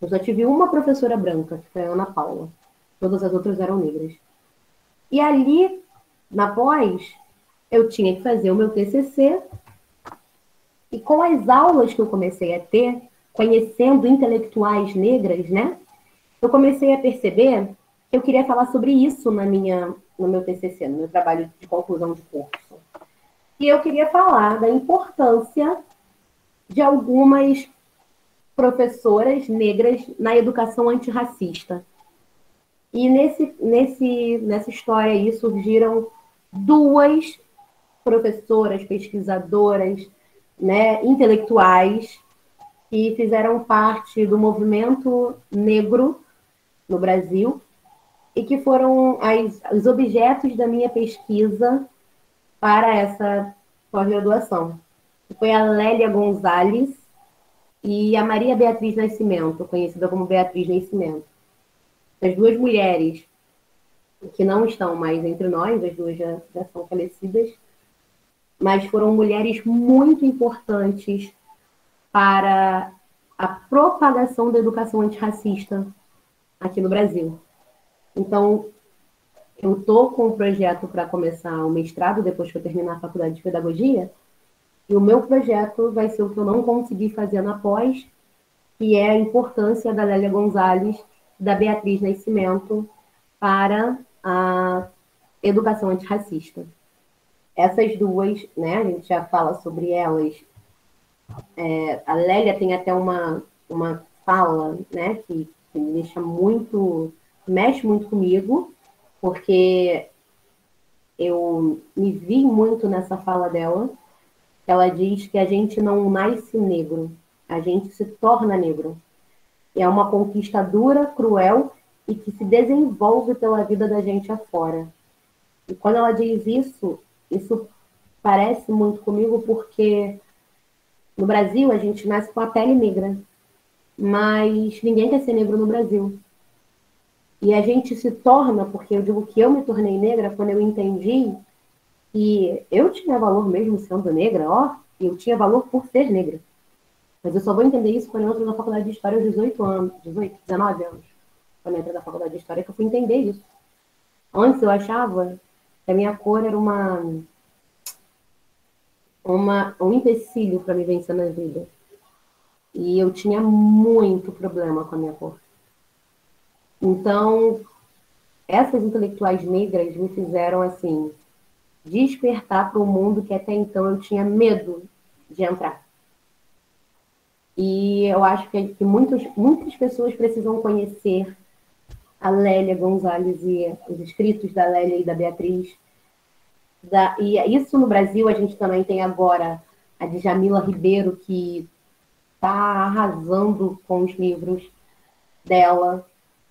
Eu só tive uma professora branca, que foi a Ana Paula. Todas as outras eram negras. E ali, na pós, eu tinha que fazer o meu TCC e com as aulas que eu comecei a ter, conhecendo intelectuais negras, né? Eu comecei a perceber eu queria falar sobre isso na minha, no meu TCC, no meu trabalho de conclusão de curso. E eu queria falar da importância de algumas professoras negras na educação antirracista. E nesse, nesse, nessa história aí surgiram duas professoras, pesquisadoras, né, intelectuais que fizeram parte do movimento negro no Brasil e que foram as, os objetos da minha pesquisa para essa pós-graduação. Foi a Lélia Gonzalez e a Maria Beatriz Nascimento, conhecida como Beatriz Nascimento. As duas mulheres que não estão mais entre nós, as duas já, já são falecidas, mas foram mulheres muito importantes para a propagação da educação antirracista aqui no Brasil. Então, eu estou com um projeto para começar o mestrado depois que eu terminar a faculdade de pedagogia, e o meu projeto vai ser o que eu não consegui fazer na pós, que é a importância da Lélia Gonzalez, da Beatriz Nascimento, para a educação antirracista. Essas duas, né, a gente já fala sobre elas. É, a Lélia tem até uma, uma fala, né, que, que me deixa muito, mexe muito comigo, porque eu me vi muito nessa fala dela. Ela diz que a gente não nasce negro, a gente se torna negro. É uma conquista dura, cruel e que se desenvolve pela vida da gente afora. E quando ela diz isso, isso parece muito comigo porque no Brasil a gente nasce com a pele negra, mas ninguém quer ser negro no Brasil. E a gente se torna, porque eu digo que eu me tornei negra quando eu entendi que eu tinha valor mesmo sendo negra, ó, eu tinha valor por ser negra. Mas eu só vou entender isso quando eu entro na faculdade de História aos 18 anos, 18, 19 anos. Quando eu entrei na faculdade de História, que eu fui entender isso. Antes eu achava que a minha cor era uma, uma um empecilho para me vencer na vida. E eu tinha muito problema com a minha cor. Então, essas intelectuais negras me fizeram assim despertar para um mundo que até então eu tinha medo de entrar. E eu acho que, que muitos, muitas pessoas precisam conhecer a Lélia Gonzalez e os escritos da Lélia e da Beatriz. Da, e isso no Brasil a gente também tem agora a Djamila Ribeiro, que está arrasando com os livros dela.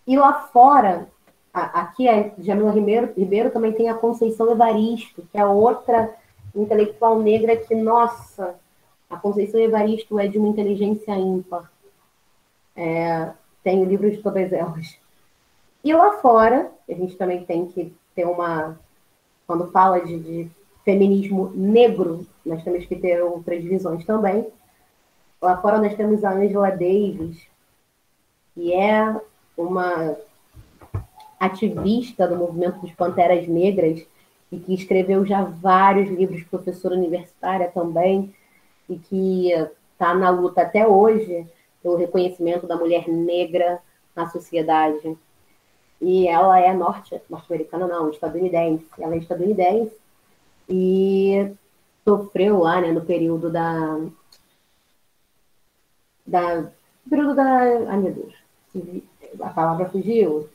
E lá fora, aqui a Jamila Ribeiro, Ribeiro também tem a Conceição Evaristo, que é outra intelectual negra que, nossa, a Conceição Evaristo é de uma inteligência ímpar. É, tem o livro de todas elas. E lá fora, a gente também tem que ter uma. Quando fala de, de feminismo negro, nós temos que ter outras visões também. Lá fora nós temos a Angela Davis, que é uma ativista do movimento dos Panteras Negras e que escreveu já vários livros, professora universitária também, e que está na luta até hoje pelo reconhecimento da mulher negra na sociedade. E ela é norte, norte-americana, não, estadunidense. Ela é estadunidense e sofreu lá, né, no período da. da período da. Ai, meu Deus a palavra fugiu,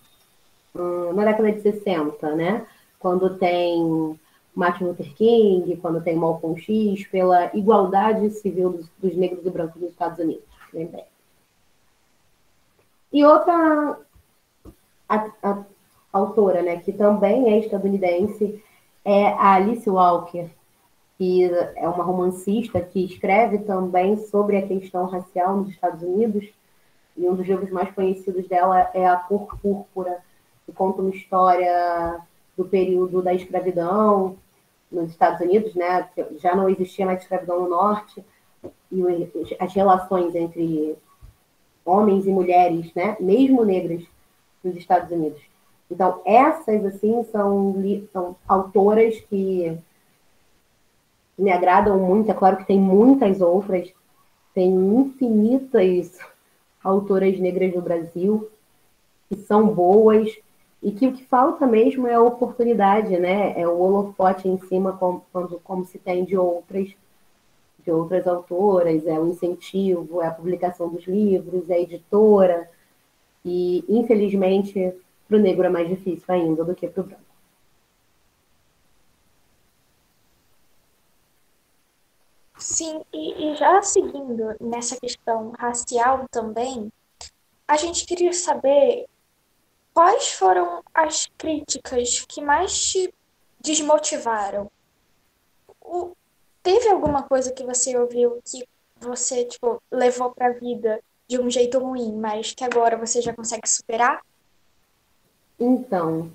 hum, na década de 60, né? Quando tem Martin Luther King, quando tem Malcolm X, pela igualdade civil dos, dos negros e brancos nos Estados Unidos, lembrei. E outra a, a, autora, né, que também é estadunidense, é a Alice Walker, que é uma romancista que escreve também sobre a questão racial nos Estados Unidos e um dos livros mais conhecidos dela é A Cor Púrpura, que conta uma história do período da escravidão nos Estados Unidos, né? Já não existia mais escravidão no norte, e as relações entre homens e mulheres, né? Mesmo negras, nos Estados Unidos. Então, essas, assim, são, são autoras que me agradam muito. É claro que tem muitas outras, tem infinitas autoras negras no Brasil, que são boas, e que o que falta mesmo é a oportunidade, né? É o holofote em cima, como, quando, como se tem de outras, de outras autoras, é o incentivo, é a publicação dos livros, é a editora. E, infelizmente, para o negro é mais difícil ainda do que para o branco. Sim, e, e já seguindo nessa questão racial também, a gente queria saber quais foram as críticas que mais te desmotivaram. O, teve alguma coisa que você ouviu que você tipo levou para a vida de um jeito ruim, mas que agora você já consegue superar? Então,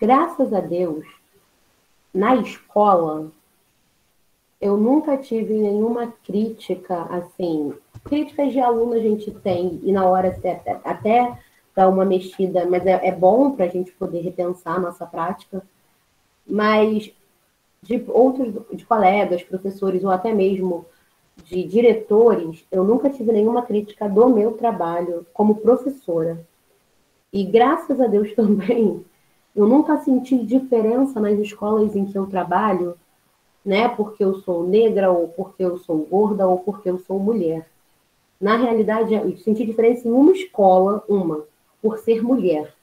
graças a Deus, na escola, eu nunca tive nenhuma crítica, assim, críticas de aluno a gente tem, e na hora até, até dá uma mexida, mas é, é bom para a gente poder repensar a nossa prática, mas de outros, de colegas, professores, ou até mesmo de diretores, eu nunca tive nenhuma crítica do meu trabalho como professora. E graças a Deus também, eu nunca senti diferença nas escolas em que eu trabalho, né? Porque eu sou negra, ou porque eu sou gorda, ou porque eu sou mulher. Na realidade, eu senti diferença em uma escola, uma, por ser mulher.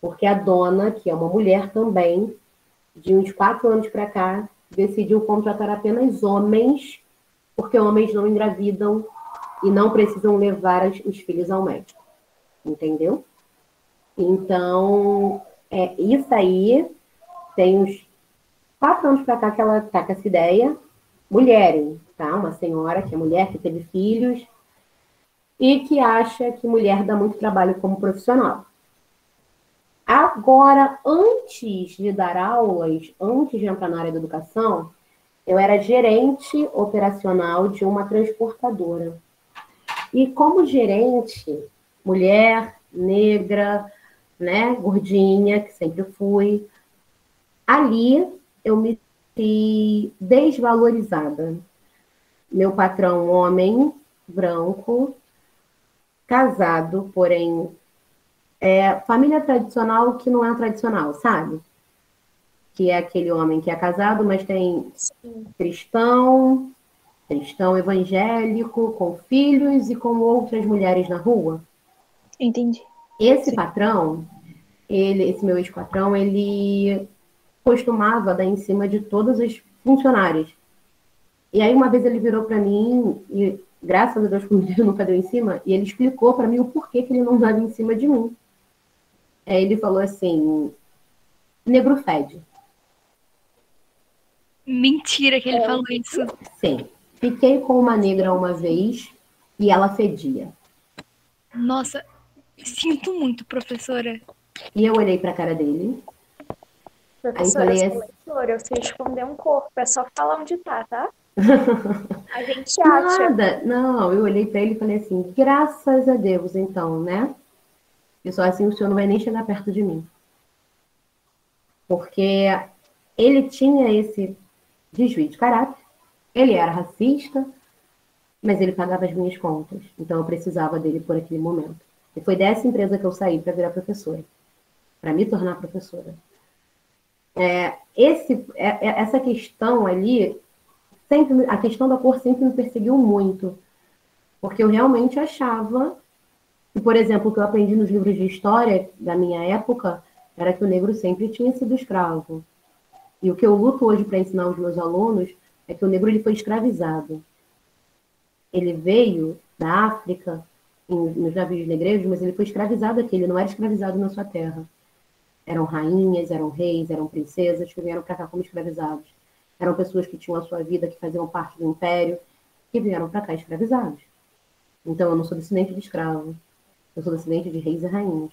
Porque a dona, que é uma mulher também, de uns quatro anos para cá, decidiu contratar apenas homens, porque homens não engravidam e não precisam levar os filhos ao médico. Entendeu? Então, é, isso aí tem uns quatro anos para cá que ela está com essa ideia. Mulheres, tá? Uma senhora que é mulher, que teve filhos e que acha que mulher dá muito trabalho como profissional. Agora, antes de dar aulas, antes de entrar na área da educação, eu era gerente operacional de uma transportadora. E como gerente, mulher, negra, né, gordinha, que sempre fui, ali eu me senti desvalorizada. Meu patrão, homem, branco, casado, porém é, família tradicional que não é tradicional, sabe? Que é aquele homem que é casado, mas tem Sim. cristão, cristão evangélico, com filhos e com outras mulheres na rua. Entendi. Esse Sim. patrão, ele, esse meu ex-patrão, ele costumava dar em cima de todas as funcionárias. E aí uma vez ele virou para mim e graças a Deus comigo nunca deu em cima, e ele explicou para mim o porquê que ele não dava em cima de mim. Aí ele falou assim: negro fede. Mentira que ele é, falou isso. Sim. Fiquei com uma negra uma vez e ela fedia. Nossa, sinto muito, professora. E eu olhei pra cara dele. Professora, aí falei assim, eu sei esconder um corpo, é só falar onde tá, tá? A gente acha. Nada. Não, eu olhei para ele e falei assim, graças a Deus, então, né? E só assim o senhor não vai nem chegar perto de mim. Porque ele tinha esse desvio de caráter, ele era racista, mas ele pagava as minhas contas. Então eu precisava dele por aquele momento. E foi dessa empresa que eu saí para virar professora, para me tornar professora. É, esse, é, é, essa questão ali sempre a questão da cor sempre me perseguiu muito, porque eu realmente achava que, por exemplo, o que eu aprendi nos livros de história da minha época era que o negro sempre tinha sido escravo. E o que eu luto hoje para ensinar aos meus alunos é que o negro ele foi escravizado. Ele veio da África em, nos navios negreiros, mas ele foi escravizado aqui, ele não era escravizado na sua terra. Eram rainhas, eram reis, eram princesas que vieram para cá como escravizados. Eram pessoas que tinham a sua vida, que faziam parte do império, que vieram para cá escravizados. Então, eu não sou descendente de escravo. Eu sou descendente de reis e rainhas.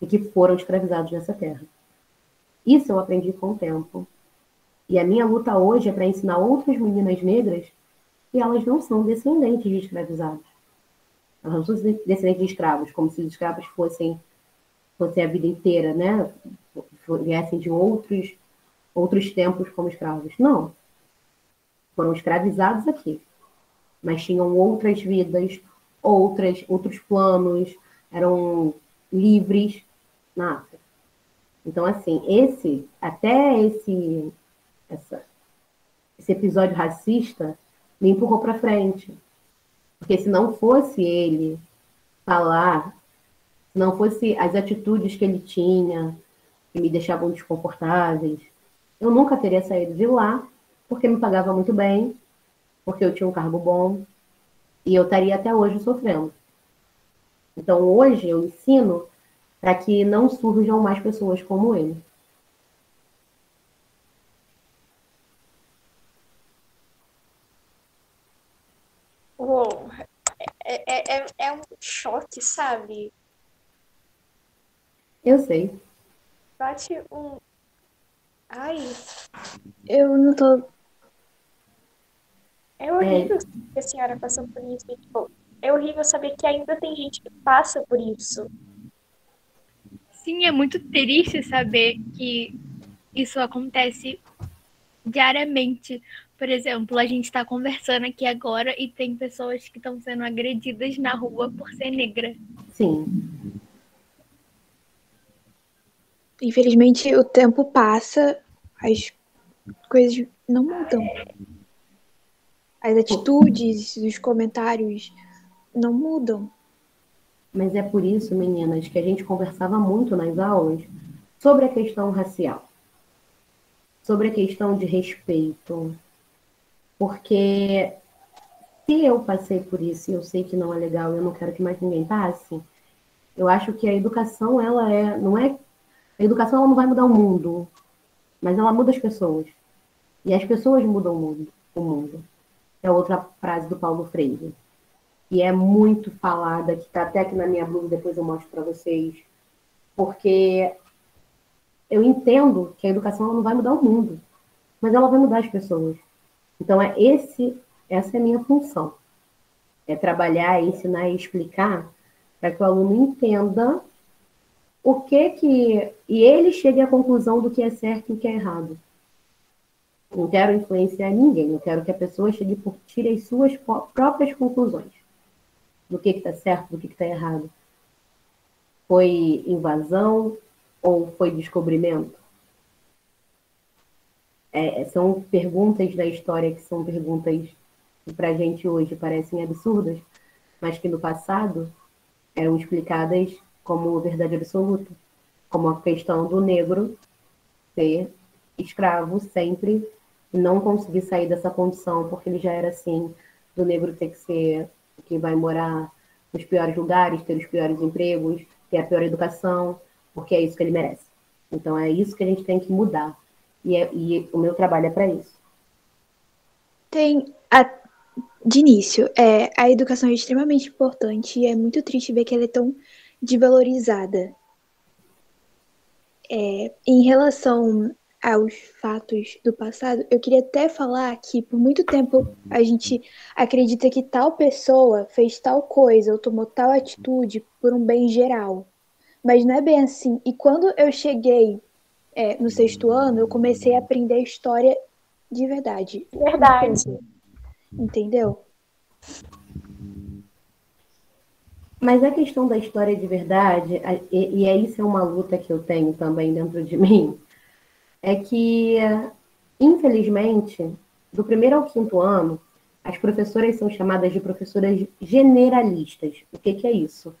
E que foram escravizados nessa terra. Isso eu aprendi com o tempo. E a minha luta hoje é para ensinar outras meninas negras que elas não são descendentes de escravizados. Elas não são descendentes de escravos, como se os escravos fossem, fossem a vida inteira, né? Viessem de outros outros tempos como escravos. Não. Foram escravizados aqui. Mas tinham outras vidas, outras, outros planos, eram livres na África. Então, assim, esse, até esse, essa, esse episódio racista me empurrou para frente. Porque se não fosse ele falar, se não fosse as atitudes que ele tinha, que me deixavam desconfortáveis, eu nunca teria saído de lá, porque me pagava muito bem, porque eu tinha um cargo bom, e eu estaria até hoje sofrendo. Então, hoje eu ensino para que não surjam mais pessoas como ele. Uou, é, é, é um choque, sabe? Eu sei. bate um. Ai. Eu não tô. É horrível que a senhora passou por isso. Tipo, é horrível saber que ainda tem gente que passa por isso. Sim, é muito triste saber que isso acontece diariamente. Por exemplo, a gente está conversando aqui agora e tem pessoas que estão sendo agredidas na rua por ser negra. Sim. Infelizmente, o tempo passa, as coisas não mudam. As atitudes, os comentários não mudam. Mas é por isso, meninas, que a gente conversava muito nas aulas sobre a questão racial, sobre a questão de respeito. Porque se eu passei por isso e eu sei que não é legal, eu não quero que mais ninguém passe, eu acho que a educação, ela é, não é, a educação ela não vai mudar o mundo, mas ela muda as pessoas. E as pessoas mudam o mundo. O mundo. É outra frase do Paulo Freire. E é muito falada, que está até aqui na minha blusa, depois eu mostro para vocês. Porque eu entendo que a educação não vai mudar o mundo, mas ela vai mudar as pessoas. Então é esse, essa é a minha função. É trabalhar, ensinar e explicar para que o aluno entenda o que que e ele chegue à conclusão do que é certo e o que é errado. Não quero influenciar ninguém, eu quero que a pessoa chegue por tire as suas próprias conclusões do que está certo, do que está errado. Foi invasão ou foi descobrimento? É, são perguntas da história que são perguntas que para a gente hoje parecem absurdas, mas que no passado eram explicadas como verdade absoluta, como a questão do negro ser escravo sempre não conseguir sair dessa condição, porque ele já era assim, do negro ter que ser quem vai morar nos piores lugares, ter os piores empregos, ter a pior educação, porque é isso que ele merece. Então é isso que a gente tem que mudar. E, é, e o meu trabalho é para isso. Tem, a, de início, é, a educação é extremamente importante e é muito triste ver que ela é tão desvalorizada. É, em relação aos fatos do passado, eu queria até falar que por muito tempo a gente acredita que tal pessoa fez tal coisa ou tomou tal atitude por um bem geral. Mas não é bem assim. E quando eu cheguei é, no sexto ano, eu comecei a aprender história de verdade. Verdade. Entendeu? Mas a questão da história de verdade, e, e isso é uma luta que eu tenho também dentro de mim, é que, infelizmente, do primeiro ao quinto ano, as professoras são chamadas de professoras generalistas. O que, que é isso?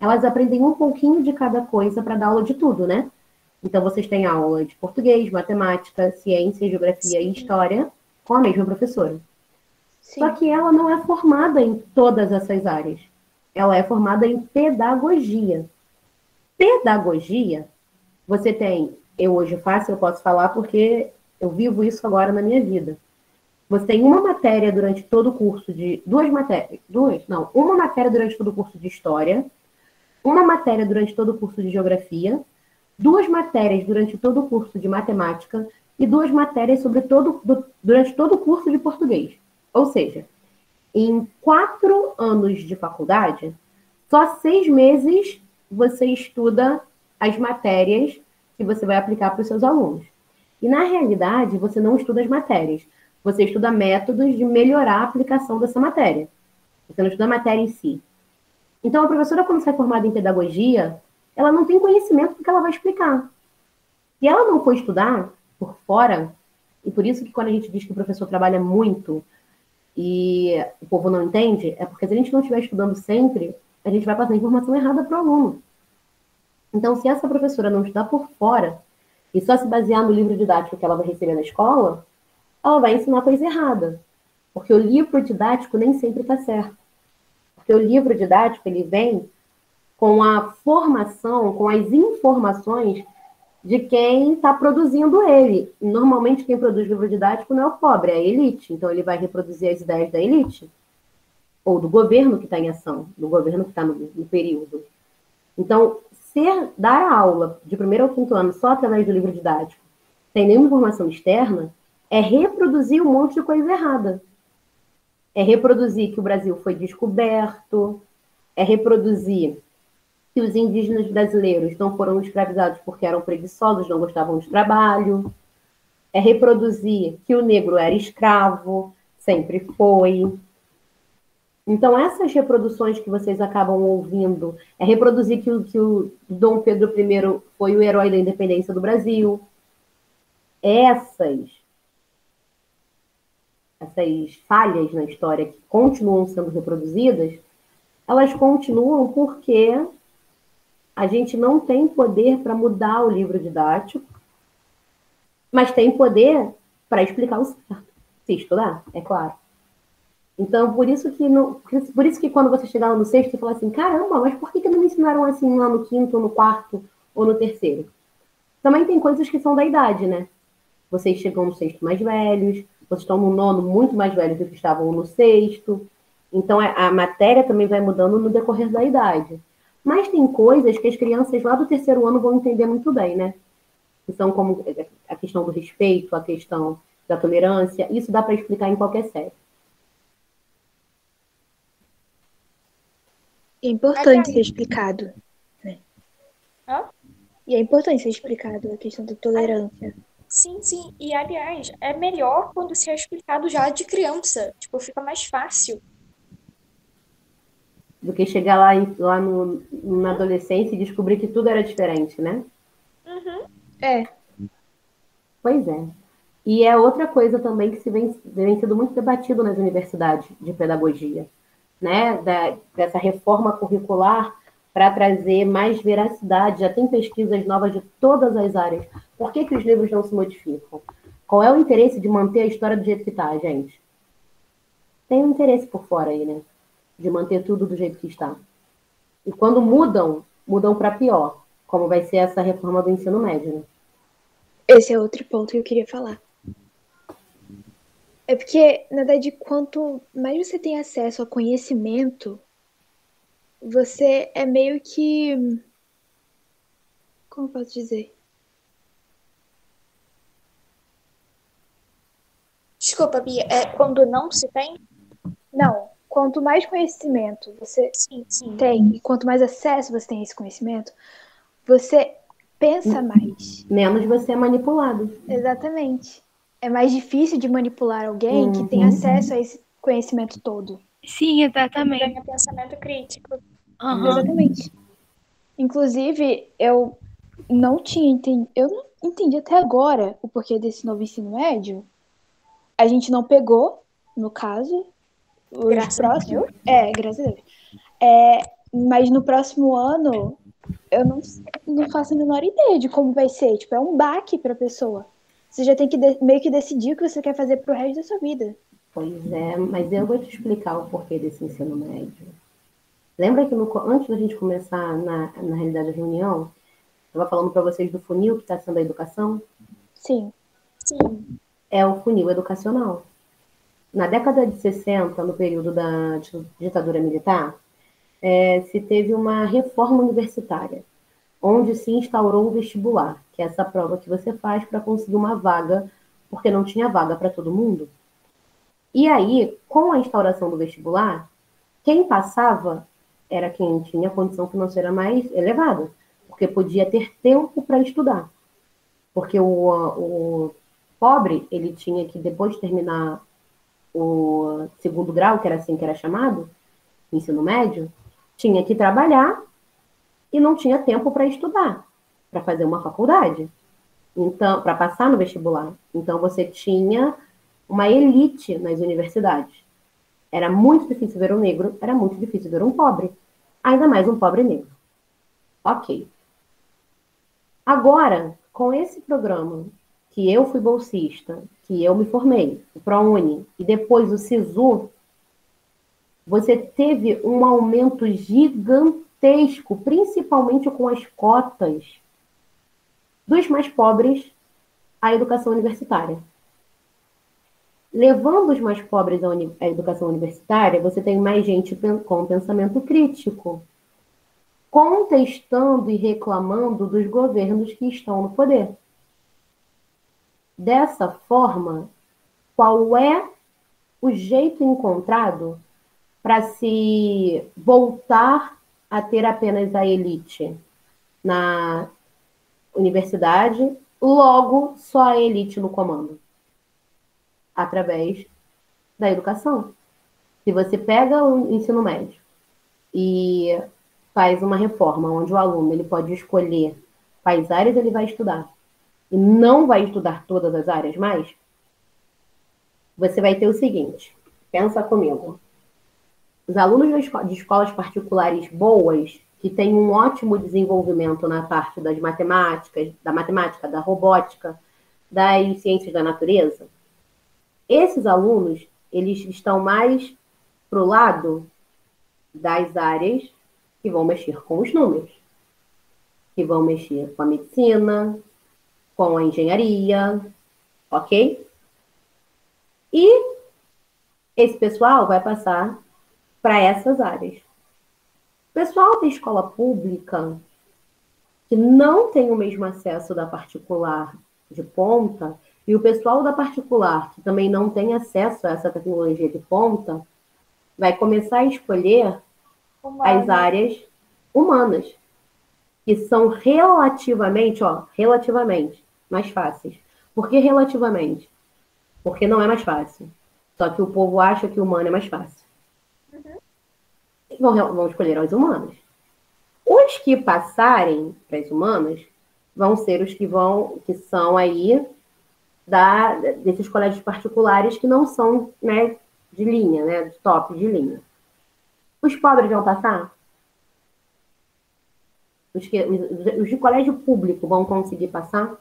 Elas aprendem um pouquinho de cada coisa para dar aula de tudo, né? Então, vocês têm aula de português, matemática, ciência, geografia Sim. e história com a mesma professora. Sim. Só que ela não é formada em todas essas áreas. Ela é formada em pedagogia. Pedagogia, você tem eu hoje faço, eu posso falar porque eu vivo isso agora na minha vida. Você tem uma matéria durante todo o curso de. Duas matérias. Duas? Não, uma matéria durante todo o curso de História, uma matéria durante todo o curso de Geografia, duas matérias durante todo o curso de Matemática e duas matérias sobre todo, do, durante todo o curso de Português. Ou seja, em quatro anos de faculdade, só seis meses você estuda as matérias que você vai aplicar para os seus alunos. E na realidade, você não estuda as matérias, você estuda métodos de melhorar a aplicação dessa matéria. Você não estuda a matéria em si. Então, a professora, quando sai formada em pedagogia, ela não tem conhecimento do que ela vai explicar. Se ela não for estudar por fora, e por isso que quando a gente diz que o professor trabalha muito e o povo não entende, é porque se a gente não estiver estudando sempre, a gente vai passar informação errada para o aluno. Então, se essa professora não estudar por fora e só se basear no livro didático que ela vai receber na escola, ela vai ensinar coisa errada. Porque o livro didático nem sempre está certo. Porque o livro didático ele vem com a formação, com as informações de quem está produzindo ele. Normalmente, quem produz livro didático não é o pobre, é a elite. Então, ele vai reproduzir as ideias da elite. Ou do governo que está em ação, do governo que está no, no período. Então, ser dar aula de primeiro ao quinto ano só através do livro didático, sem nenhuma informação externa, é reproduzir um monte de coisa errada. É reproduzir que o Brasil foi descoberto, é reproduzir que os indígenas brasileiros não foram escravizados porque eram preguiçosos, não gostavam de trabalho, é reproduzir que o negro era escravo, sempre foi. Então, essas reproduções que vocês acabam ouvindo, é reproduzir que o, que o Dom Pedro I foi o herói da independência do Brasil. Essas, essas falhas na história que continuam sendo reproduzidas, elas continuam porque a gente não tem poder para mudar o livro didático, mas tem poder para explicar o certo. Se estudar, é claro. Então, por isso que no, por isso que quando você chegar no sexto falar assim, caramba, mas por que, que não me ensinaram assim lá no quinto, ou no quarto, ou no terceiro? Também tem coisas que são da idade, né? Vocês chegam no sexto mais velhos, vocês estão no nono muito mais velhos do que estavam no sexto. Então, é, a matéria também vai mudando no decorrer da idade. Mas tem coisas que as crianças lá do terceiro ano vão entender muito bem, né? Que são como a questão do respeito, a questão da tolerância. Isso dá para explicar em qualquer série. É importante ser explicado. Né? Hã? E é importante ser explicado a questão da tolerância. Sim, sim. E, aliás, é melhor quando se é explicado já de criança. Tipo, fica mais fácil. Do que chegar lá, lá no, na adolescência e descobrir que tudo era diferente, né? Uhum. É. Pois é. E é outra coisa também que se vem, vem sendo muito debatido nas universidades de pedagogia, né? Da, dessa reforma curricular para trazer mais veracidade. Já tem pesquisas novas de todas as áreas. Por que, que os livros não se modificam? Qual é o interesse de manter a história do jeito que está, gente? Tem um interesse por fora aí, né? De manter tudo do jeito que está. E quando mudam, mudam para pior, como vai ser essa reforma do ensino médio, né? Esse é outro ponto que eu queria falar. É porque, na verdade, quanto mais você tem acesso a conhecimento, você é meio que. Como posso dizer? Desculpa, Bia, é quando não se tem? Quanto mais conhecimento você sim, sim. tem, e quanto mais acesso você tem a esse conhecimento, você pensa mais. Menos você é manipulado. Exatamente é mais difícil de manipular alguém uhum. que tem uhum. acesso a esse conhecimento todo. Sim, exatamente. Tem pensamento crítico. Uhum. Exatamente. Inclusive, eu não tinha entendido, eu não entendi até agora o porquê desse novo ensino médio. A gente não pegou, no caso, os graças próximos. A Deus. É, graças a Deus. É, mas no próximo ano, eu não, não faço a menor ideia de como vai ser. Tipo, é um baque para a pessoa. Você já tem que meio que decidir o que você quer fazer pro resto da sua vida. Pois é, mas eu vou te explicar o porquê desse ensino médio. Lembra que no, antes da gente começar na, na realidade da reunião, eu estava falando para vocês do funil que está sendo a educação? Sim. Sim. É o funil educacional. Na década de 60, no período da ditadura militar, é, se teve uma reforma universitária, onde se instaurou o vestibular que é essa prova que você faz para conseguir uma vaga, porque não tinha vaga para todo mundo. E aí, com a instauração do vestibular, quem passava era quem tinha condição financeira mais elevada, porque podia ter tempo para estudar. Porque o, o pobre, ele tinha que, depois de terminar o segundo grau, que era assim que era chamado, ensino médio, tinha que trabalhar e não tinha tempo para estudar para fazer uma faculdade. Então, para passar no vestibular. Então, você tinha uma elite nas universidades. Era muito difícil ver um negro, era muito difícil ver um pobre. Ainda mais um pobre negro. Ok. Agora, com esse programa, que eu fui bolsista, que eu me formei, o ProUni, e depois o SISU, você teve um aumento gigantesco, principalmente com as cotas dos mais pobres à educação universitária. Levando os mais pobres à educação universitária, você tem mais gente com pensamento crítico. contestando e reclamando dos governos que estão no poder. Dessa forma, qual é o jeito encontrado para se voltar a ter apenas a elite na universidade, logo só a elite no comando? Através da educação. Se você pega o ensino médio e faz uma reforma onde o aluno ele pode escolher quais áreas ele vai estudar e não vai estudar todas as áreas mais, você vai ter o seguinte: pensa comigo. Os alunos de escolas particulares boas, que têm um ótimo desenvolvimento na parte das matemáticas, da matemática, da robótica, das ciências da natureza, esses alunos, eles estão mais pro lado das áreas que vão mexer com os números, que vão mexer com a medicina, com a engenharia, ok? E esse pessoal vai passar para essas áreas. O pessoal da escola pública, que não tem o mesmo acesso da particular de ponta, e o pessoal da particular, que também não tem acesso a essa tecnologia de ponta, vai começar a escolher as áreas humanas, que são relativamente, ó, relativamente mais fáceis. Por que relativamente? Porque não é mais fácil. Só que o povo acha que o humano é mais fácil. Uhum. Vão, vão escolher as humanas. Os que passarem para as humanas vão ser os que vão, que são aí da, desses colégios particulares que não são né, de linha, né, de top de linha. Os pobres vão passar? Os, que, os, os de colégio público vão conseguir passar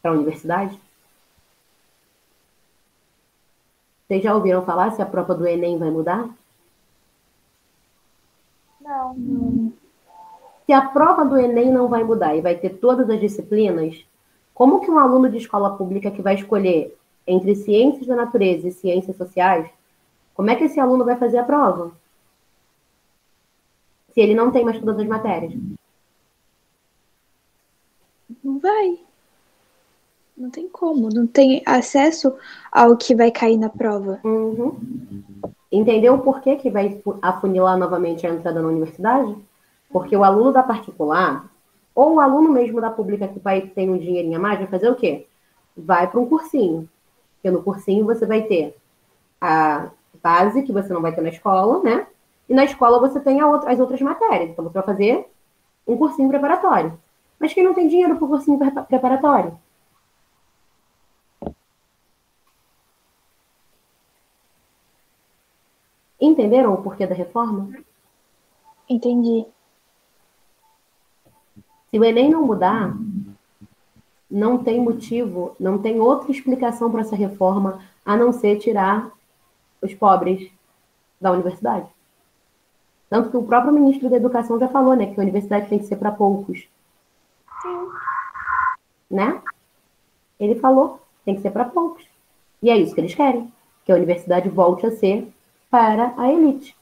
para a universidade? Vocês já ouviram falar se a prova do Enem vai mudar? Não. não. Se a prova do Enem não vai mudar e vai ter todas as disciplinas, como que um aluno de escola pública que vai escolher entre ciências da natureza e ciências sociais, como é que esse aluno vai fazer a prova? Se ele não tem mais todas as matérias. Não vai. Não tem como, não tem acesso ao que vai cair na prova. Uhum. Entendeu o porquê que vai afunilar novamente a entrada na universidade? Porque o aluno da particular, ou o aluno mesmo da pública que vai ter um dinheirinho a mais, vai fazer o quê? Vai para um cursinho. Porque no cursinho você vai ter a base, que você não vai ter na escola, né? E na escola você tem outra, as outras matérias. Então você vai fazer um cursinho preparatório. Mas quem não tem dinheiro para o cursinho preparatório? Entenderam o porquê da reforma? Entendi. Se o Enem não mudar, não tem motivo, não tem outra explicação para essa reforma a não ser tirar os pobres da universidade. Tanto que o próprio ministro da Educação já falou, né, que a universidade tem que ser para poucos. Sim. Né? Ele falou, tem que ser para poucos. E é isso que eles querem, que a universidade volte a ser para a elite.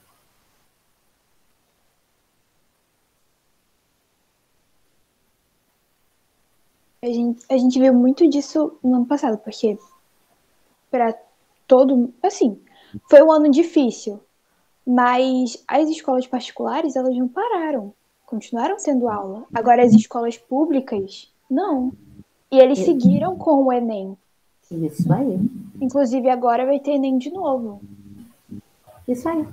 A gente, a gente viu muito disso no ano passado, porque para todo, assim, foi um ano difícil, mas as escolas particulares, elas não pararam, continuaram tendo aula. Agora as escolas públicas, não. E eles seguiram com o Enem. Isso aí. Inclusive agora vai ter Enem de novo. Isso aí.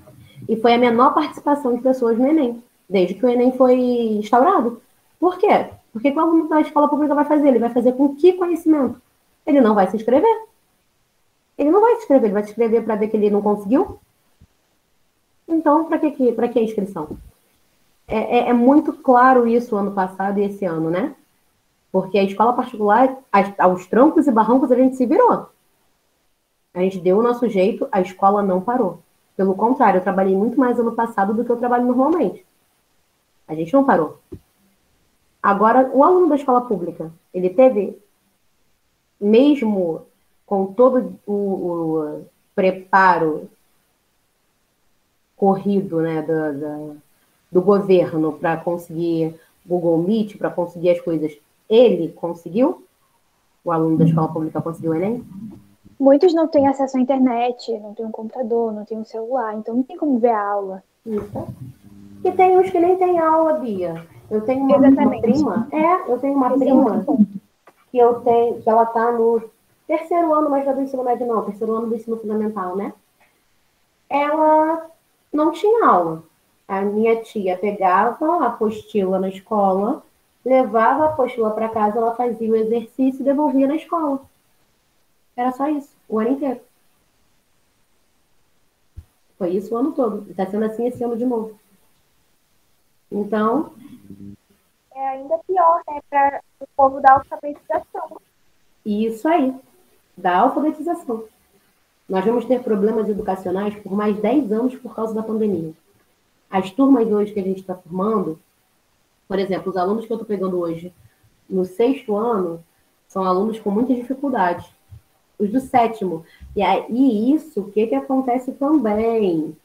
E foi a menor participação de pessoas no Enem, desde que o Enem foi instaurado. Por quê? Porque o aluno da escola pública vai fazer? Ele vai fazer com que conhecimento? Ele não vai se inscrever. Ele não vai se inscrever, ele vai se inscrever para ver que ele não conseguiu. Então, para que, que, a inscrição? É, é, é, muito claro isso ano passado e esse ano, né? Porque a escola particular, aos trancos e barrancos, a gente se virou. A gente deu o nosso jeito, a escola não parou. Pelo contrário, eu trabalhei muito mais ano passado do que eu trabalho normalmente. A gente não parou. Agora, o aluno da escola pública, ele teve, mesmo com todo o, o preparo corrido né, da, da, do governo para conseguir Google Meet, para conseguir as coisas, ele conseguiu? O aluno da escola pública conseguiu o Enem? Muitos não têm acesso à internet, não tem um computador, não tem um celular, então não tem como ver a aula. Isso. E tem uns que nem tem aula, Bia. Eu tenho uma, uma prima, é, eu tenho uma Esse prima é que eu tenho, que ela está no terceiro ano, mas não é do ensino médio não, terceiro ano do ensino fundamental, né? Ela não tinha aula. A minha tia pegava a apostila na escola, levava a apostila para casa, ela fazia o exercício e devolvia na escola. Era só isso, o ano inteiro. Foi isso o ano todo. Está sendo assim esse ano de novo. Então. É ainda pior, né? Para o povo da alfabetização. Isso aí, da alfabetização. Nós vamos ter problemas educacionais por mais 10 anos por causa da pandemia. As turmas hoje que a gente está formando, por exemplo, os alunos que eu estou pegando hoje no sexto ano, são alunos com muitas dificuldades. Os do sétimo. E aí, isso, o que, que acontece também?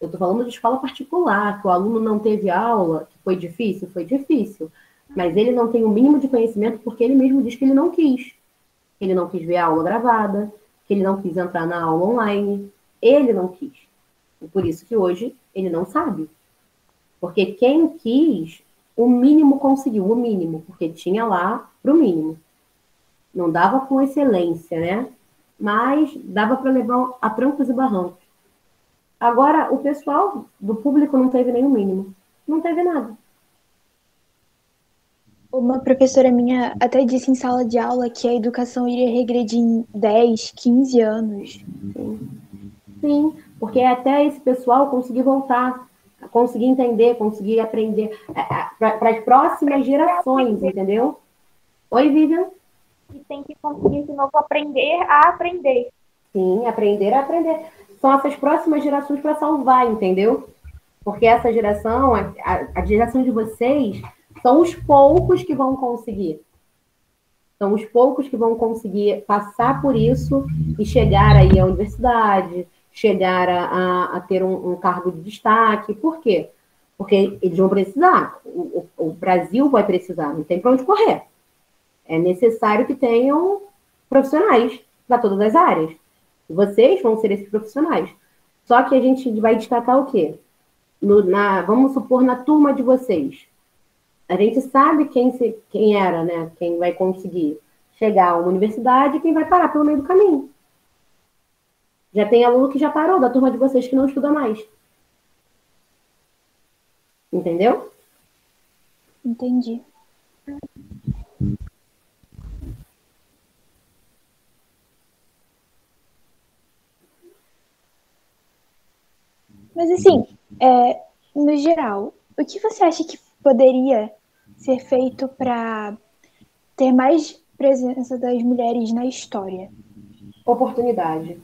Eu estou falando de escola particular, que o aluno não teve aula, que foi difícil, foi difícil. Mas ele não tem o mínimo de conhecimento porque ele mesmo diz que ele não quis. Ele não quis ver a aula gravada, que ele não quis entrar na aula online. Ele não quis. E por isso que hoje ele não sabe. Porque quem quis, o mínimo conseguiu, o mínimo, porque tinha lá o mínimo. Não dava com excelência, né? Mas dava para levar a trancos e barrancos. Agora, o pessoal do público não teve nenhum mínimo. Não teve nada. Uma professora minha até disse em sala de aula que a educação iria regredir em 10, 15 anos. Sim, Sim porque até esse pessoal conseguir voltar, conseguir entender, conseguir aprender é, é, para as próximas gerações, entendeu? Oi, Vivian? E tem que conseguir de novo aprender a aprender. Sim, aprender a aprender são essas próximas gerações para salvar, entendeu? Porque essa geração, a, a, geração de vocês, são os poucos que vão conseguir. São os poucos que vão conseguir passar por isso e chegar aí à universidade, chegar a, a, ter um, um, cargo de destaque. Por quê? Porque eles vão precisar. O, o, o Brasil vai precisar, não tem para onde correr. É necessário que tenham profissionais para todas as áreas. Vocês vão ser esses profissionais. Só que a gente vai destacar o quê? No, na, vamos supor, na turma de vocês. A gente sabe quem, se, quem era, né? Quem vai conseguir chegar a uma universidade e quem vai parar pelo meio do caminho. Já tem aluno que já parou da turma de vocês que não estuda mais. Entendeu? Entendi. Mas assim, é, no geral, o que você acha que poderia ser feito para ter mais presença das mulheres na história? Oportunidade.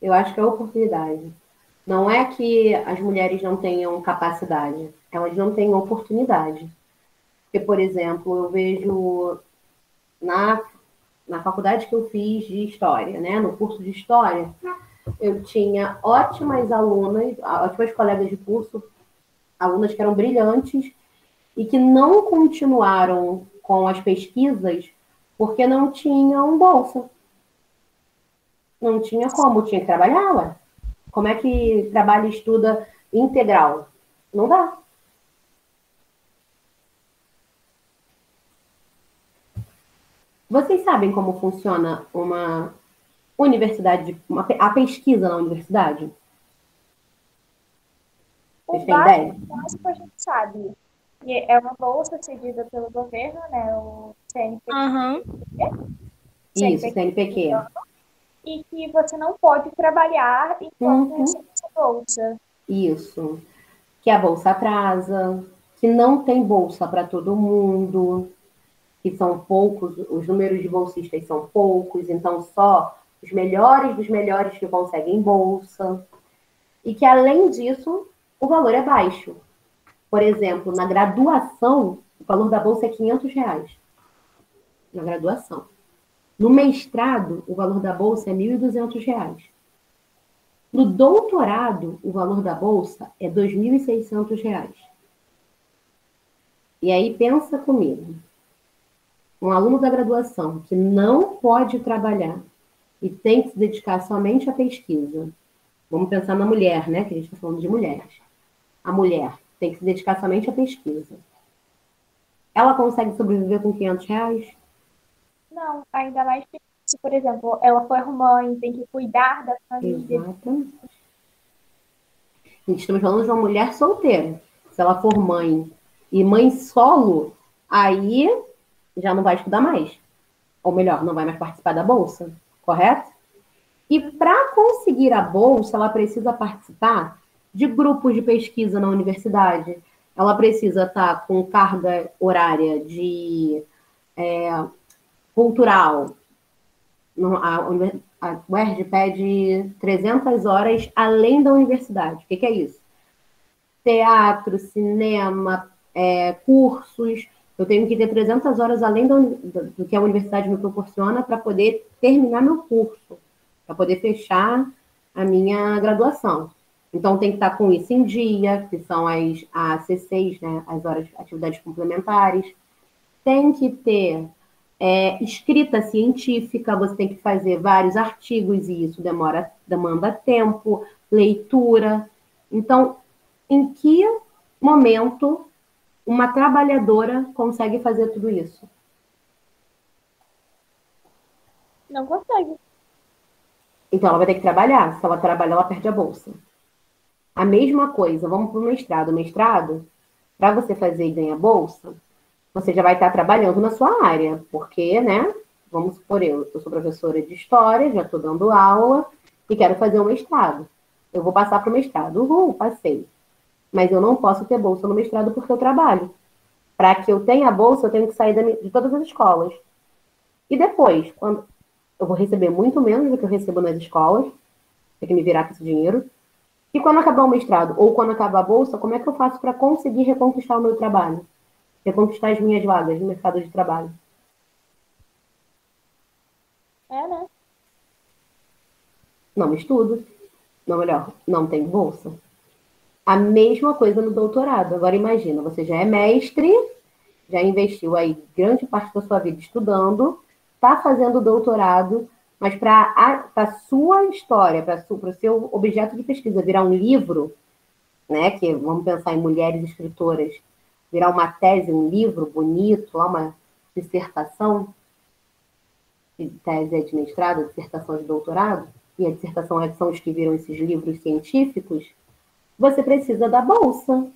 Eu acho que é oportunidade. Não é que as mulheres não tenham capacidade, elas não têm oportunidade. Porque, por exemplo, eu vejo na, na faculdade que eu fiz de História, né, no curso de História, eu tinha ótimas alunas, ótimas colegas de curso, alunas que eram brilhantes e que não continuaram com as pesquisas porque não tinham bolsa. Não tinha como, tinha que trabalhar, ué. Como é que trabalha e estuda integral? Não dá. Vocês sabem como funciona uma universidade, uma, a pesquisa na universidade? Vocês têm ideia? que a gente sabe. É uma bolsa cedida pelo governo, né? O CNPq. Uhum. Isso, CNPq. E que você não pode trabalhar enquanto uhum. recebe essa bolsa. Isso. Que a bolsa atrasa, que não tem bolsa para todo mundo, que são poucos, os números de bolsistas são poucos, então só os melhores dos melhores que conseguem bolsa, e que, além disso, o valor é baixo. Por exemplo, na graduação, o valor da bolsa é 500 reais. Na graduação. No mestrado, o valor da bolsa é 1.200 reais. No doutorado, o valor da bolsa é R$ 2.600. E aí pensa comigo. Um aluno da graduação que não pode trabalhar e tem que se dedicar somente à pesquisa. Vamos pensar na mulher, né? Que a gente está falando de mulheres. A mulher tem que se dedicar somente à pesquisa. Ela consegue sobreviver com 500 reais? Não, ainda mais se, por exemplo, ela for mãe, tem que cuidar da família. Exatamente. A gente estamos falando de uma mulher solteira. Se ela for mãe e mãe solo, aí já não vai estudar mais. Ou melhor, não vai mais participar da bolsa, correto? E para conseguir a bolsa, ela precisa participar de grupos de pesquisa na universidade. Ela precisa estar com carga horária de é, cultural. A, a UERJ pede 300 horas além da universidade. O que, que é isso? Teatro, cinema, é, cursos. Eu tenho que ter 300 horas além do, do que a universidade me proporciona para poder terminar meu curso, para poder fechar a minha graduação. Então, tem que estar com isso em dia, que são as AC6, né, as horas atividades complementares. Tem que ter é, escrita científica, você tem que fazer vários artigos e isso demora, demanda tempo, leitura. Então, em que momento uma trabalhadora consegue fazer tudo isso? Não consegue. Então, ela vai ter que trabalhar. Se ela trabalhar, ela perde a bolsa. A mesma coisa, vamos para o mestrado. O mestrado, para você fazer e ganhar bolsa, você já vai estar trabalhando na sua área, porque, né? Vamos supor, eu, eu sou professora de história, já estou dando aula e quero fazer um mestrado. Eu vou passar para o mestrado. Uhul, passei. Mas eu não posso ter bolsa no mestrado porque eu trabalho. Para que eu tenha bolsa, eu tenho que sair de todas as escolas. E depois, quando eu vou receber muito menos do que eu recebo nas escolas, tem que me virar com esse dinheiro. E quando acabar o mestrado ou quando acabar a bolsa, como é que eu faço para conseguir reconquistar o meu trabalho? Reconquistar as minhas vagas no mercado de trabalho? É, né? Não estudo. Não, melhor, não tenho bolsa. A mesma coisa no doutorado. Agora imagina, você já é mestre, já investiu aí grande parte da sua vida estudando, está fazendo doutorado, mas para a sua história, para o seu objeto de pesquisa virar um livro, né, que vamos pensar em mulheres escritoras, virar uma tese, um livro bonito, lá uma dissertação, tese administrada, dissertação de doutorado, e a dissertação é, são os que viram esses livros científicos, você precisa da bolsa.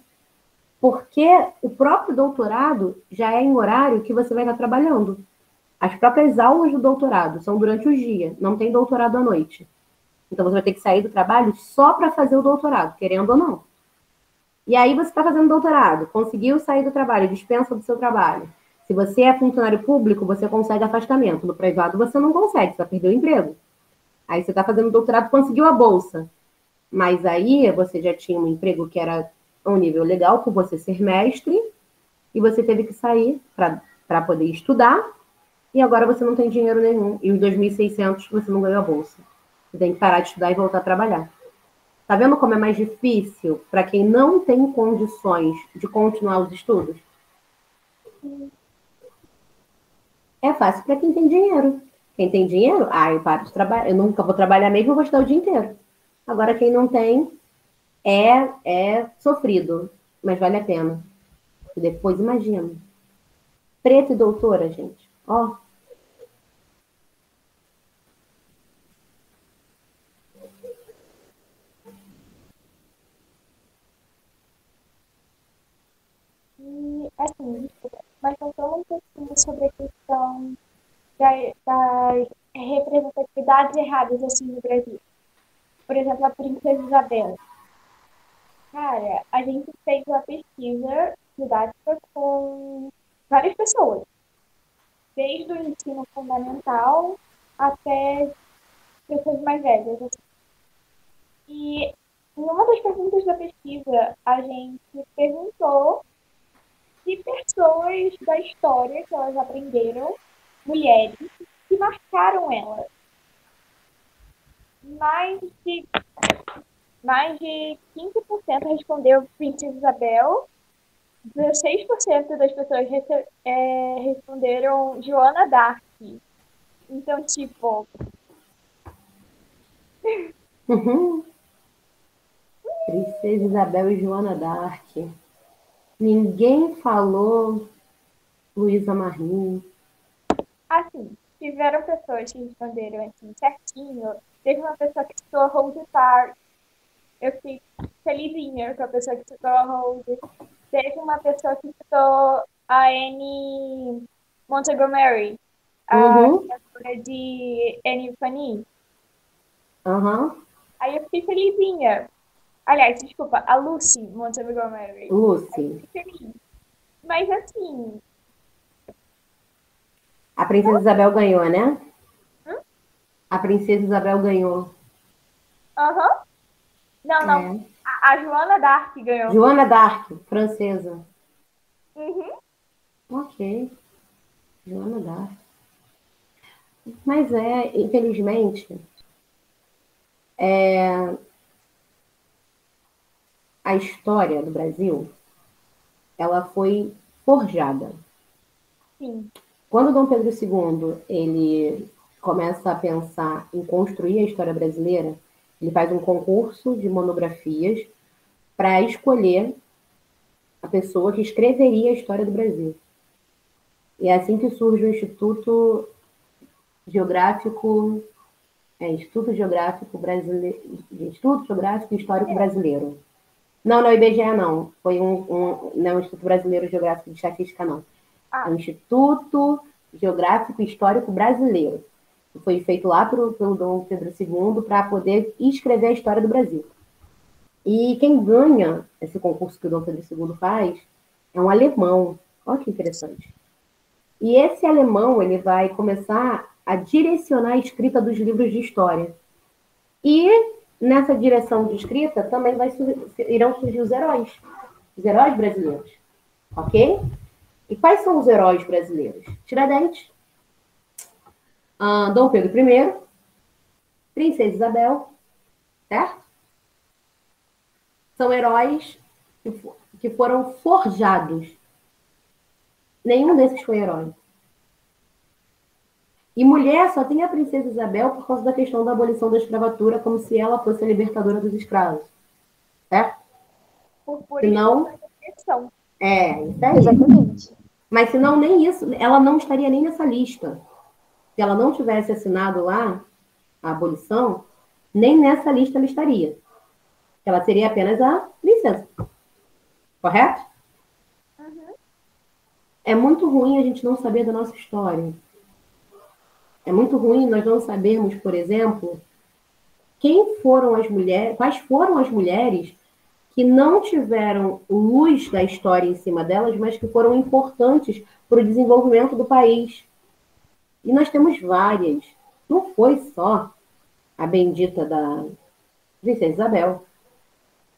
Porque o próprio doutorado já é em horário que você vai estar trabalhando. As próprias aulas do doutorado são durante o dia, não tem doutorado à noite. Então você vai ter que sair do trabalho só para fazer o doutorado, querendo ou não. E aí você está fazendo doutorado, conseguiu sair do trabalho, dispensa do seu trabalho. Se você é funcionário público, você consegue afastamento. No privado, você não consegue, você vai perder o emprego. Aí você está fazendo doutorado, conseguiu a bolsa. Mas aí você já tinha um emprego que era um nível legal, por você ser mestre, e você teve que sair para poder estudar e agora você não tem dinheiro nenhum. E os 2.600 você não ganhou a bolsa. Você tem que parar de estudar e voltar a trabalhar. Tá vendo como é mais difícil para quem não tem condições de continuar os estudos? É fácil para quem tem dinheiro. Quem tem dinheiro, ah, eu paro de trabalhar, eu nunca vou trabalhar mesmo, vou estudar o dia inteiro. Agora, quem não tem, é, é sofrido, mas vale a pena. Depois, imagina. Preto e doutora, gente. Ó, E, assim, mas faltou um pouquinho sobre a questão das representatividades erradas, assim, no Brasil. Por exemplo, a Princesa Isabel. Cara, a gente fez uma pesquisa didática com várias pessoas desde o ensino fundamental até pessoas mais velhas. Assim. E em uma das perguntas da pesquisa, a gente perguntou se pessoas da história que elas aprenderam, mulheres, que marcaram elas. Mais de mais de 15% respondeu Princesa Isabel, 16% das pessoas é, responderam Joana Dark. Então, tipo. Uhum. Princesa Isabel e Joana Dark. Ninguém falou Luísa Marinho. Assim, tiveram pessoas que responderam assim certinho. Teve uma pessoa que citou Rose Park. Eu fiquei felizinha com a pessoa que citou a Rose. Teve uma pessoa que citou a Annie Montgomery, a uhum. de Annie Fanny. Uhum. Aí eu fiquei felizinha. Aliás, desculpa, a Lucy Montgomery. Lucy. Mas assim, a Princesa Isabel ganhou, né? A Princesa Isabel ganhou. Aham. Uhum. Não, não. É. A, a, Joana Dark ganhou. Joana Dark, francesa. Uhum. Ok. Joana Dark. Mas é, infelizmente, é, a história do Brasil, ela foi forjada. Sim. Quando Dom Pedro II ele começa a pensar em construir a história brasileira, ele faz um concurso de monografias para escolher a pessoa que escreveria a história do Brasil. E é assim que surge o Instituto Geográfico, é, Instituto Geográfico Brasileiro, Instituto Geográfico e Histórico Brasileiro. Não, não, IBGE não. Foi um, um não, Instituto Brasileiro Geográfico de Estatística não. Ah. O Instituto Geográfico e Histórico Brasileiro. Foi feito lá pelo, pelo Dom Pedro II para poder escrever a história do Brasil. E quem ganha esse concurso que o Dom Pedro II faz é um alemão. Olha que interessante. E esse alemão ele vai começar a direcionar a escrita dos livros de história. E nessa direção de escrita também vai, irão surgir os heróis, os heróis brasileiros, ok? E quais são os heróis brasileiros? Tiradentes, ah, Dom Pedro I, Princesa Isabel, certo? São heróis que foram forjados. Nenhum desses foi herói. E mulher só tem a princesa Isabel por causa da questão da abolição da escravatura, como se ela fosse a libertadora dos escravos. Certo? Por, por Senão, isso é, isso aí. Exatamente. Mas se não, nem isso, ela não estaria nem nessa lista. Se ela não tivesse assinado lá a abolição, nem nessa lista ela estaria. Ela seria apenas a licença. Correto? Uhum. É muito ruim a gente não saber da nossa história. É muito ruim nós não sabermos, por exemplo, quem foram as mulheres, quais foram as mulheres que não tiveram luz da história em cima delas, mas que foram importantes para o desenvolvimento do país. E nós temos várias. Não foi só a bendita da Princesa Isabel.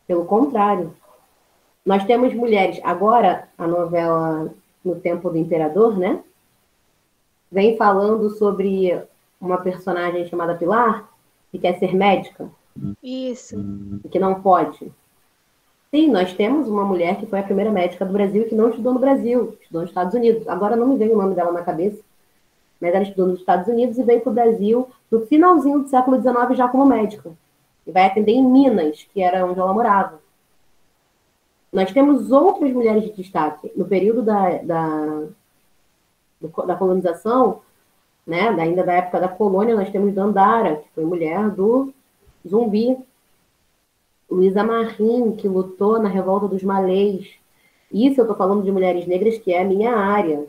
Pelo contrário. Nós temos mulheres. Agora, a novela No Tempo do Imperador, né? Vem falando sobre uma personagem chamada Pilar, que quer ser médica. Isso. Que não pode. Sim, nós temos uma mulher que foi a primeira médica do Brasil e que não estudou no Brasil, estudou nos Estados Unidos. Agora não me vem o nome dela na cabeça, mas ela estudou nos Estados Unidos e veio para o Brasil no finalzinho do século XIX já como médica. E vai atender em Minas, que era onde ela morava. Nós temos outras mulheres de destaque. No período da, da, da colonização, né, ainda da época da colônia, nós temos Dandara, que foi mulher do Zumbi, Luísa Marim, que lutou na revolta dos malês. Isso eu estou falando de mulheres negras, que é a minha área.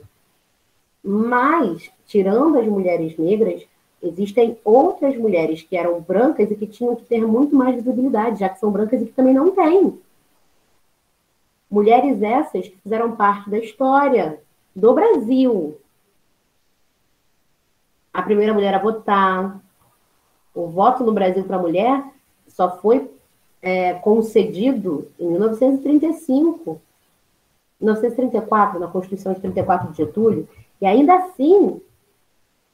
Mas, tirando as mulheres negras, existem outras mulheres que eram brancas e que tinham que ter muito mais visibilidade, já que são brancas e que também não têm. Mulheres essas que fizeram parte da história do Brasil. A primeira mulher a votar. O voto no Brasil para a mulher só foi é, concedido em 1935, 1934, na Constituição de 34 de Getúlio, e ainda assim,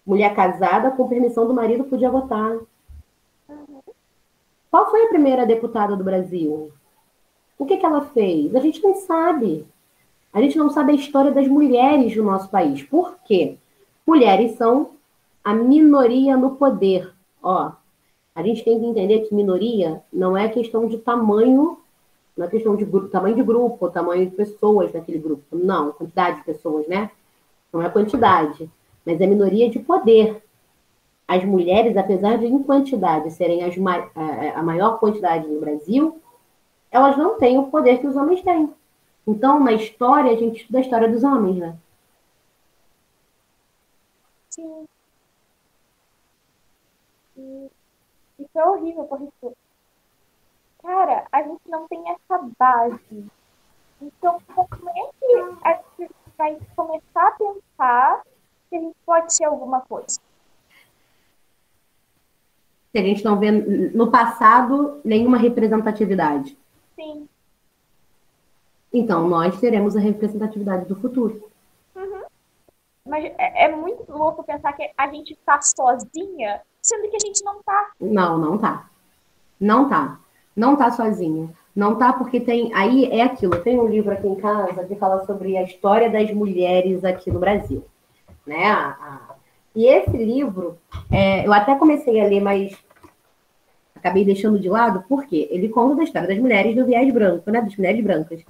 mulher casada com permissão do marido podia votar. Qual foi a primeira deputada do Brasil? O que, que ela fez? A gente não sabe. A gente não sabe a história das mulheres no nosso país. Por quê? Mulheres são a minoria no poder. Ó, a gente tem que entender que minoria não é questão de tamanho, não é questão de tamanho de grupo, tamanho de pessoas naquele grupo. Não, quantidade de pessoas, né? Não é quantidade, mas é minoria de poder. As mulheres, apesar de em quantidade serem as a maior quantidade no Brasil, elas não têm o poder que os homens têm. Então, na história, a gente estuda a história dos homens, né? Sim. Isso é horrível, porque, cara, a gente não tem essa base. Então, como é que a gente vai começar a pensar que a gente pode ser alguma coisa? Se a gente não vê no passado nenhuma representatividade. Sim. Então, nós teremos a representatividade do futuro. Uhum. Mas é, é, muito louco pensar que a gente está sozinha sendo que a gente não tá. Não, não tá. Não tá. Não tá sozinha. Não tá porque tem. Aí é aquilo. Tem um livro aqui em casa que fala sobre a história das mulheres aqui no Brasil. Né? E esse livro, é, eu até comecei a ler, mas acabei deixando de lado, porque ele conta da história das mulheres do viés branco, né? Das mulheres brancas.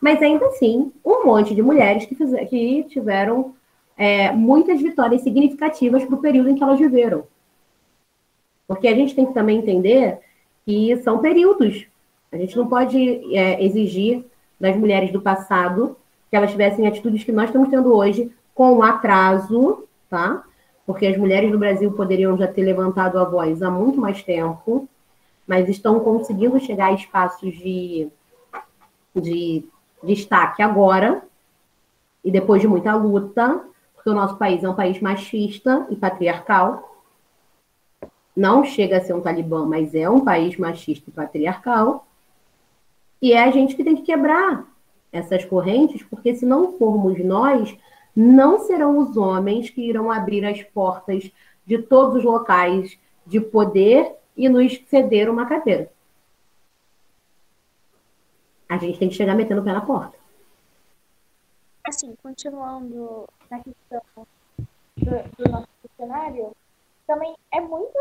Mas ainda assim, um monte de mulheres que, fizer, que tiveram é, muitas vitórias significativas para o período em que elas viveram. Porque a gente tem que também entender que são períodos. A gente não pode é, exigir das mulheres do passado que elas tivessem atitudes que nós estamos tendo hoje com atraso, tá? Porque as mulheres do Brasil poderiam já ter levantado a voz há muito mais tempo, mas estão conseguindo chegar a espaços de, de destaque agora, e depois de muita luta, porque o nosso país é um país machista e patriarcal, não chega a ser um talibã, mas é um país machista e patriarcal. E é a gente que tem que quebrar essas correntes, porque se não formos nós, não serão os homens que irão abrir as portas de todos os locais de poder e nos ceder uma cadeira. A gente tem que chegar metendo o pé na porta. Assim, continuando na questão do, do nosso cenário, também é muito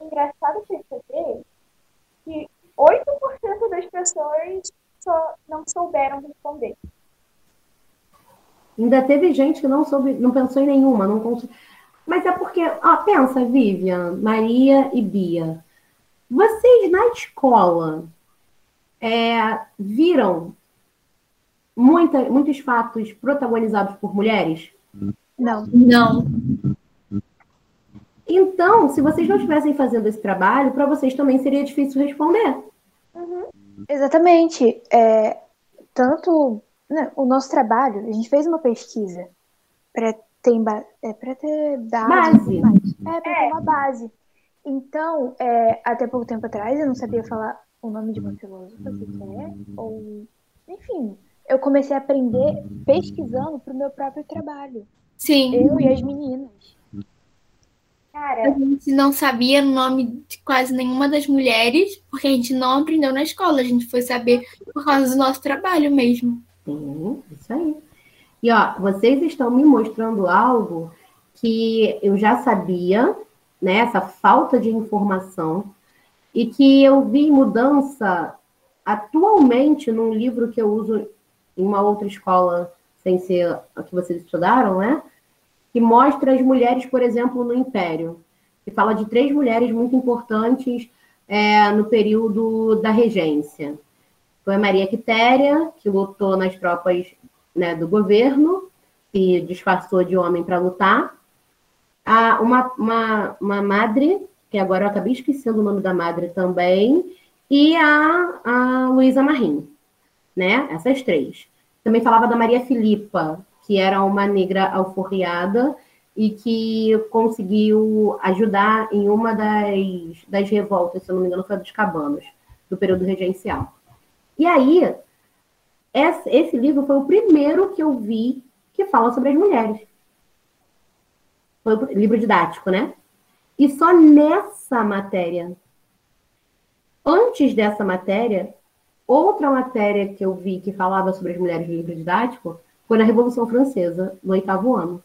engraçado perceber que 8% das pessoas só não souberam responder. Ainda teve gente que não soube, não pensou em nenhuma, não conseguiu. Mas é porque, ó, pensa, Vivian, Maria e Bia. Vocês na escola é, viram muita, muitos fatos protagonizados por mulheres? Não. Não. Então, se vocês não estivessem fazendo esse trabalho, para vocês também seria difícil responder. Uhum. Exatamente. É, tanto né, o nosso trabalho, a gente fez uma pesquisa para ter, é, ter dados. Base. É, para ter uma base. Então, é, até pouco tempo atrás, eu não sabia falar o nome de uma filósofa sequer, ou. Enfim, eu comecei a aprender pesquisando para o meu próprio trabalho. Sim. Eu e as meninas. Cara, A gente não sabia o nome de quase nenhuma das mulheres, porque a gente não aprendeu na escola, a gente foi saber por causa do nosso trabalho mesmo. Sim, isso aí. E ó, vocês estão me mostrando algo que eu já sabia, né? Essa falta de informação, e que eu vi mudança atualmente num livro que eu uso em uma outra escola, sem ser a que vocês estudaram, né? Que mostra as mulheres, por exemplo, no Império. Que fala de três mulheres muito importantes é, no período da regência. Foi Maria Quitéria, que lutou nas tropas né, do governo, e disfarçou de homem para lutar. A, uma, uma, uma madre, que agora eu acabei esquecendo o nome da madre também, e a, a Luísa Marim, né? Essas três. Também falava da Maria Filipa, que era uma negra alforriada e que conseguiu ajudar em uma das, das revoltas, se eu não me engano, foi a dos cabanos, do período regencial. E aí, esse, livro foi o primeiro que eu vi que fala sobre as mulheres. Foi o livro didático, né? E só nessa matéria. antes dessa matéria, outra matéria que eu vi que falava sobre as mulheres no livro didático foi na Revolução Francesa, no oitavo ano.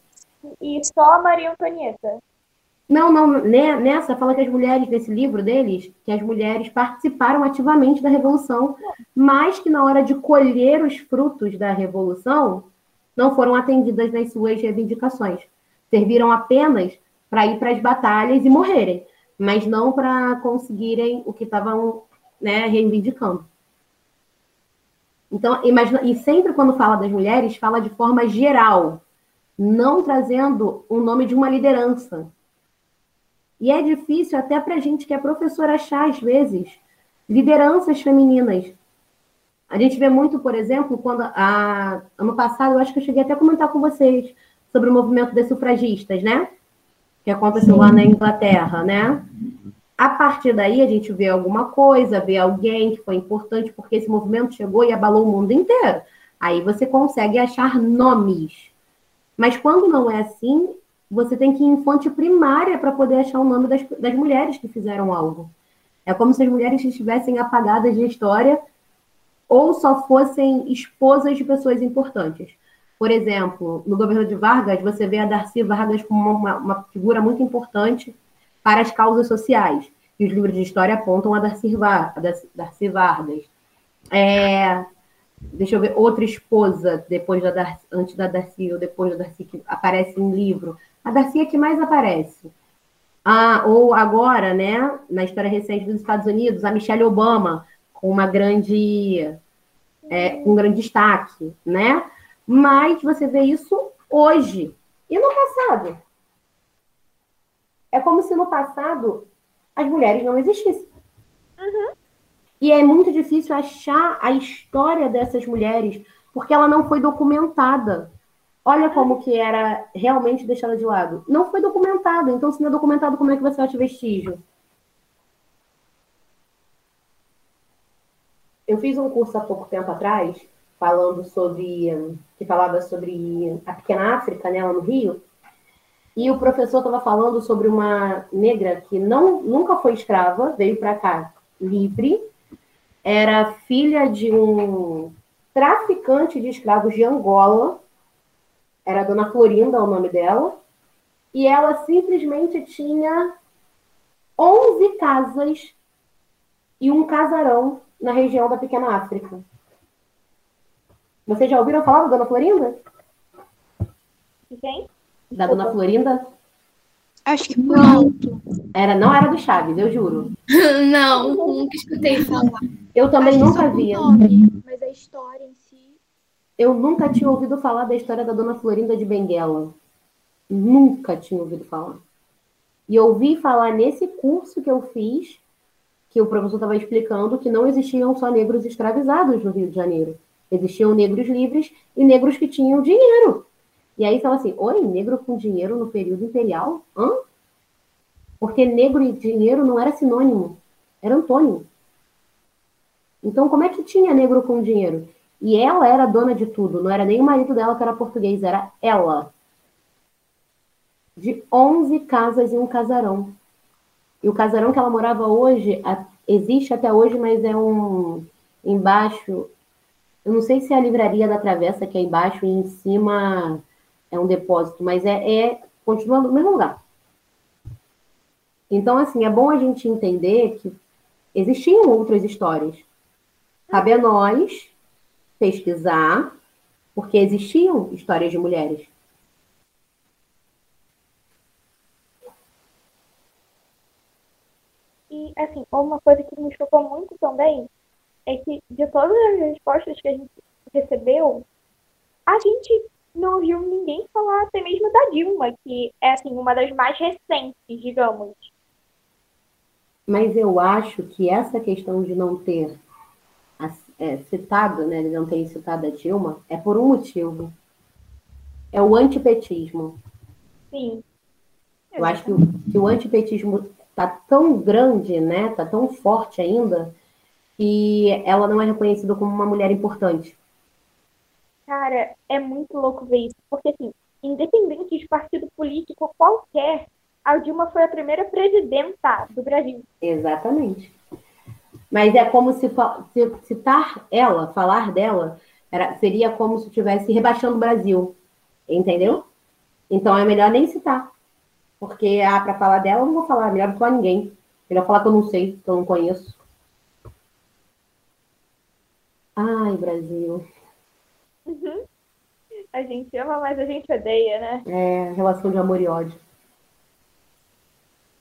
E só a Maria Antonieta. Não, não, nessa fala que as mulheres, nesse livro deles, que as mulheres participaram ativamente da Revolução, mas que na hora de colher os frutos da Revolução, não foram atendidas nas suas reivindicações. Serviram apenas para ir para as batalhas e morrerem, mas não para conseguirem o que estavam né, reivindicando. Então, imagina, e sempre quando fala das mulheres, fala de forma geral, não trazendo o nome de uma liderança. E é difícil até para a gente que é professora achar, às vezes, lideranças femininas. A gente vê muito, por exemplo, quando a, ano passado, eu acho que eu cheguei até a comentar com vocês sobre o movimento das sufragistas, né? Que aconteceu Sim. lá na Inglaterra, né? A partir daí, a gente vê alguma coisa, vê alguém que foi importante, porque esse movimento chegou e abalou o mundo inteiro. Aí você consegue achar nomes. Mas quando não é assim, você tem que ir em fonte primária para poder achar o nome das, das mulheres que fizeram algo. É como se as mulheres estivessem apagadas da história ou só fossem esposas de pessoas importantes. Por exemplo, no governo de Vargas, você vê a Darcy Vargas como uma, uma figura muito importante para as causas sociais. E os livros de história apontam a Darcy, a Darcy Vargas. É, deixa eu ver, outra esposa, depois da Darcy, antes da Darcy ou depois da Darcy, que aparece em livro. A Darcy é que mais aparece. Ah, ou agora, né, na história recente dos Estados Unidos, a Michelle Obama, com uma grande, é, um grande destaque, né? Mas você vê isso hoje. E no passado? É como se no passado as mulheres não existissem. Uhum. E é muito difícil achar a história dessas mulheres, porque ela não foi documentada. Olha como que era realmente deixada de lado. Não foi documentado. Então, se não é documentado, como é que você acha vestígio? Eu fiz um curso há pouco tempo atrás, falando sobre. que falava sobre a pequena África, né, lá no Rio. E o professor estava falando sobre uma negra que não, nunca foi escrava, veio para cá livre, era filha de um traficante de escravos de Angola, era Dona Florinda o nome dela, e ela simplesmente tinha 11 casas e um casarão na região da Pequena África. Vocês já ouviram falar da Dona Florinda? Quem? Da Dona Florinda? Acho que por alto. Era, não era do Chaves, eu juro. não, nunca escutei falar. Eu também Acho nunca vi. Mas a história em si. Eu nunca tinha ouvido falar da história da Dona Florinda de Benguela. Nunca tinha ouvido falar. E ouvi falar nesse curso que eu fiz, que o professor estava explicando que não existiam só negros escravizados no Rio de Janeiro. Existiam negros livres e negros que tinham dinheiro. E aí fala assim: oi, negro com dinheiro no período imperial? Hã? Porque negro e dinheiro não era sinônimo, era antônimo. Então, como é que tinha negro com dinheiro? E ela era dona de tudo, não era nem o marido dela que era português, era ela. De 11 casas e um casarão. E o casarão que ela morava hoje, existe até hoje, mas é um embaixo. Eu não sei se é a livraria da Travessa, que é embaixo, e em cima é um depósito, mas é, é continua no mesmo lugar. Então, assim, é bom a gente entender que existiam outras histórias. Cabe a nós pesquisar, porque existiam histórias de mulheres. E, assim, uma coisa que me chocou muito também é que, de todas as respostas que a gente recebeu, a gente não ouviu ninguém falar até mesmo da Dilma, que é assim uma das mais recentes, digamos. Mas eu acho que essa questão de não ter é, citado, né, de não ter citado a Dilma, é por um motivo. É o antipetismo. Sim. Eu acho que o, que o antipetismo está tão grande, né, tá tão forte ainda, que ela não é reconhecida como uma mulher importante. Cara, é muito louco ver isso, porque assim, independente de partido político qualquer, a Dilma foi a primeira presidenta do Brasil. Exatamente. Mas é como se, se citar ela, falar dela, era, seria como se estivesse rebaixando o Brasil. Entendeu? Então é melhor nem citar. Porque, ah, para falar dela, eu não vou falar, melhor não falar ninguém. Melhor falar que eu não sei, que eu não conheço. Ai, Brasil. A gente ama, mas a gente odeia, né? É, relação de amor e ódio.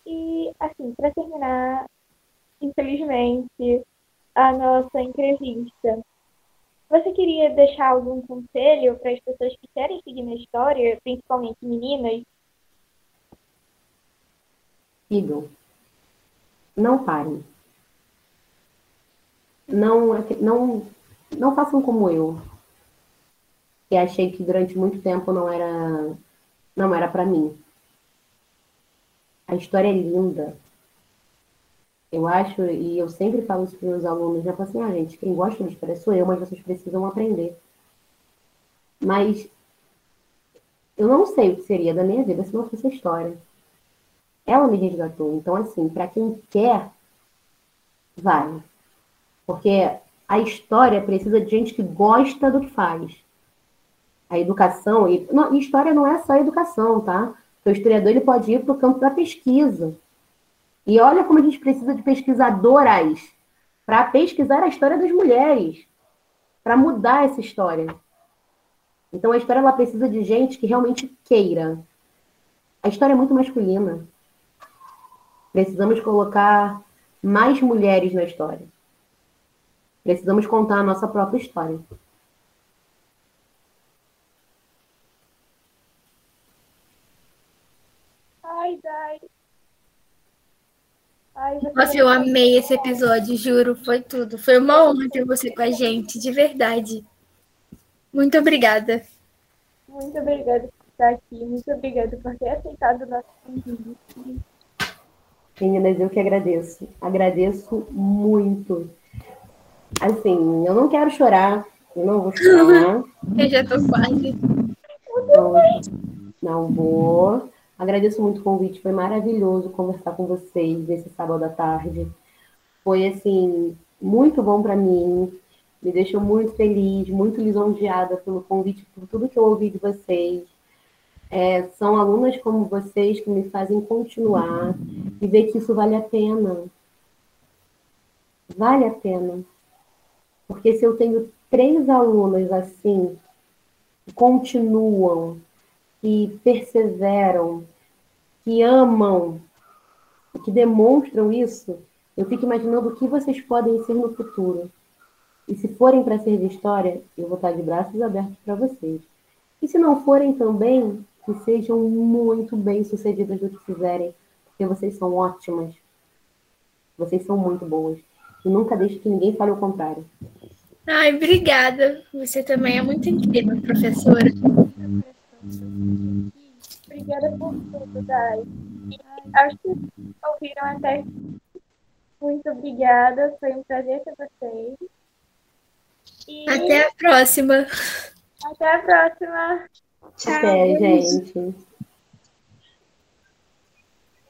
E, assim, para terminar, infelizmente, a nossa entrevista, você queria deixar algum conselho para as pessoas que querem seguir na história, principalmente meninas? Sigam. Não parem. Não, não, não façam como eu, que achei que durante muito tempo não era não era para mim. A história é linda. Eu acho, e eu sempre falo isso para meus alunos, já falo assim, ah, gente, quem gosta de história sou eu, mas vocês precisam aprender. Mas eu não sei o que seria da minha vida se não fosse a história. Ela me resgatou. Então, assim, para quem quer, vai. Porque a história precisa de gente que gosta do que faz. A educação, e não, história não é só educação, tá? O historiador ele pode ir para o campo da pesquisa. E olha como a gente precisa de pesquisadoras para pesquisar a história das mulheres, para mudar essa história. Então a história ela precisa de gente que realmente queira. A história é muito masculina. Precisamos colocar mais mulheres na história. Precisamos contar a nossa própria história. Ai, Dai. Ai, Nossa, eu amei esse episódio, juro, foi tudo. Foi uma honra ter você com a gente, de verdade. Muito obrigada. Muito obrigada por estar aqui, muito obrigada por ter aceitado o nosso convite. Meninas, eu que agradeço. Agradeço muito. Assim, eu não quero chorar, eu não vou chorar. eu já tô quase. Não, não vou. Agradeço muito o convite, foi maravilhoso conversar com vocês nesse sábado à tarde. Foi, assim, muito bom para mim, me deixou muito feliz, muito lisonjeada pelo convite, por tudo que eu ouvi de vocês. É, são alunas como vocês que me fazem continuar e ver que isso vale a pena. Vale a pena. Porque se eu tenho três alunas assim, que continuam, que perseveram, que amam, que demonstram isso, eu fico imaginando o que vocês podem ser no futuro. E se forem para ser de história, eu vou estar de braços abertos para vocês. E se não forem também, que sejam muito bem sucedidas no que fizerem, porque vocês são ótimas. Vocês são muito boas. E nunca deixe que ninguém fale o contrário. Ai, obrigada. Você também é muito incrível, professora. Obrigada por tudo, Dai. Acho que ouviram até. Muito obrigada. Foi um prazer ter vocês. E... Até a próxima. Até a próxima. Tchau. Até, gente.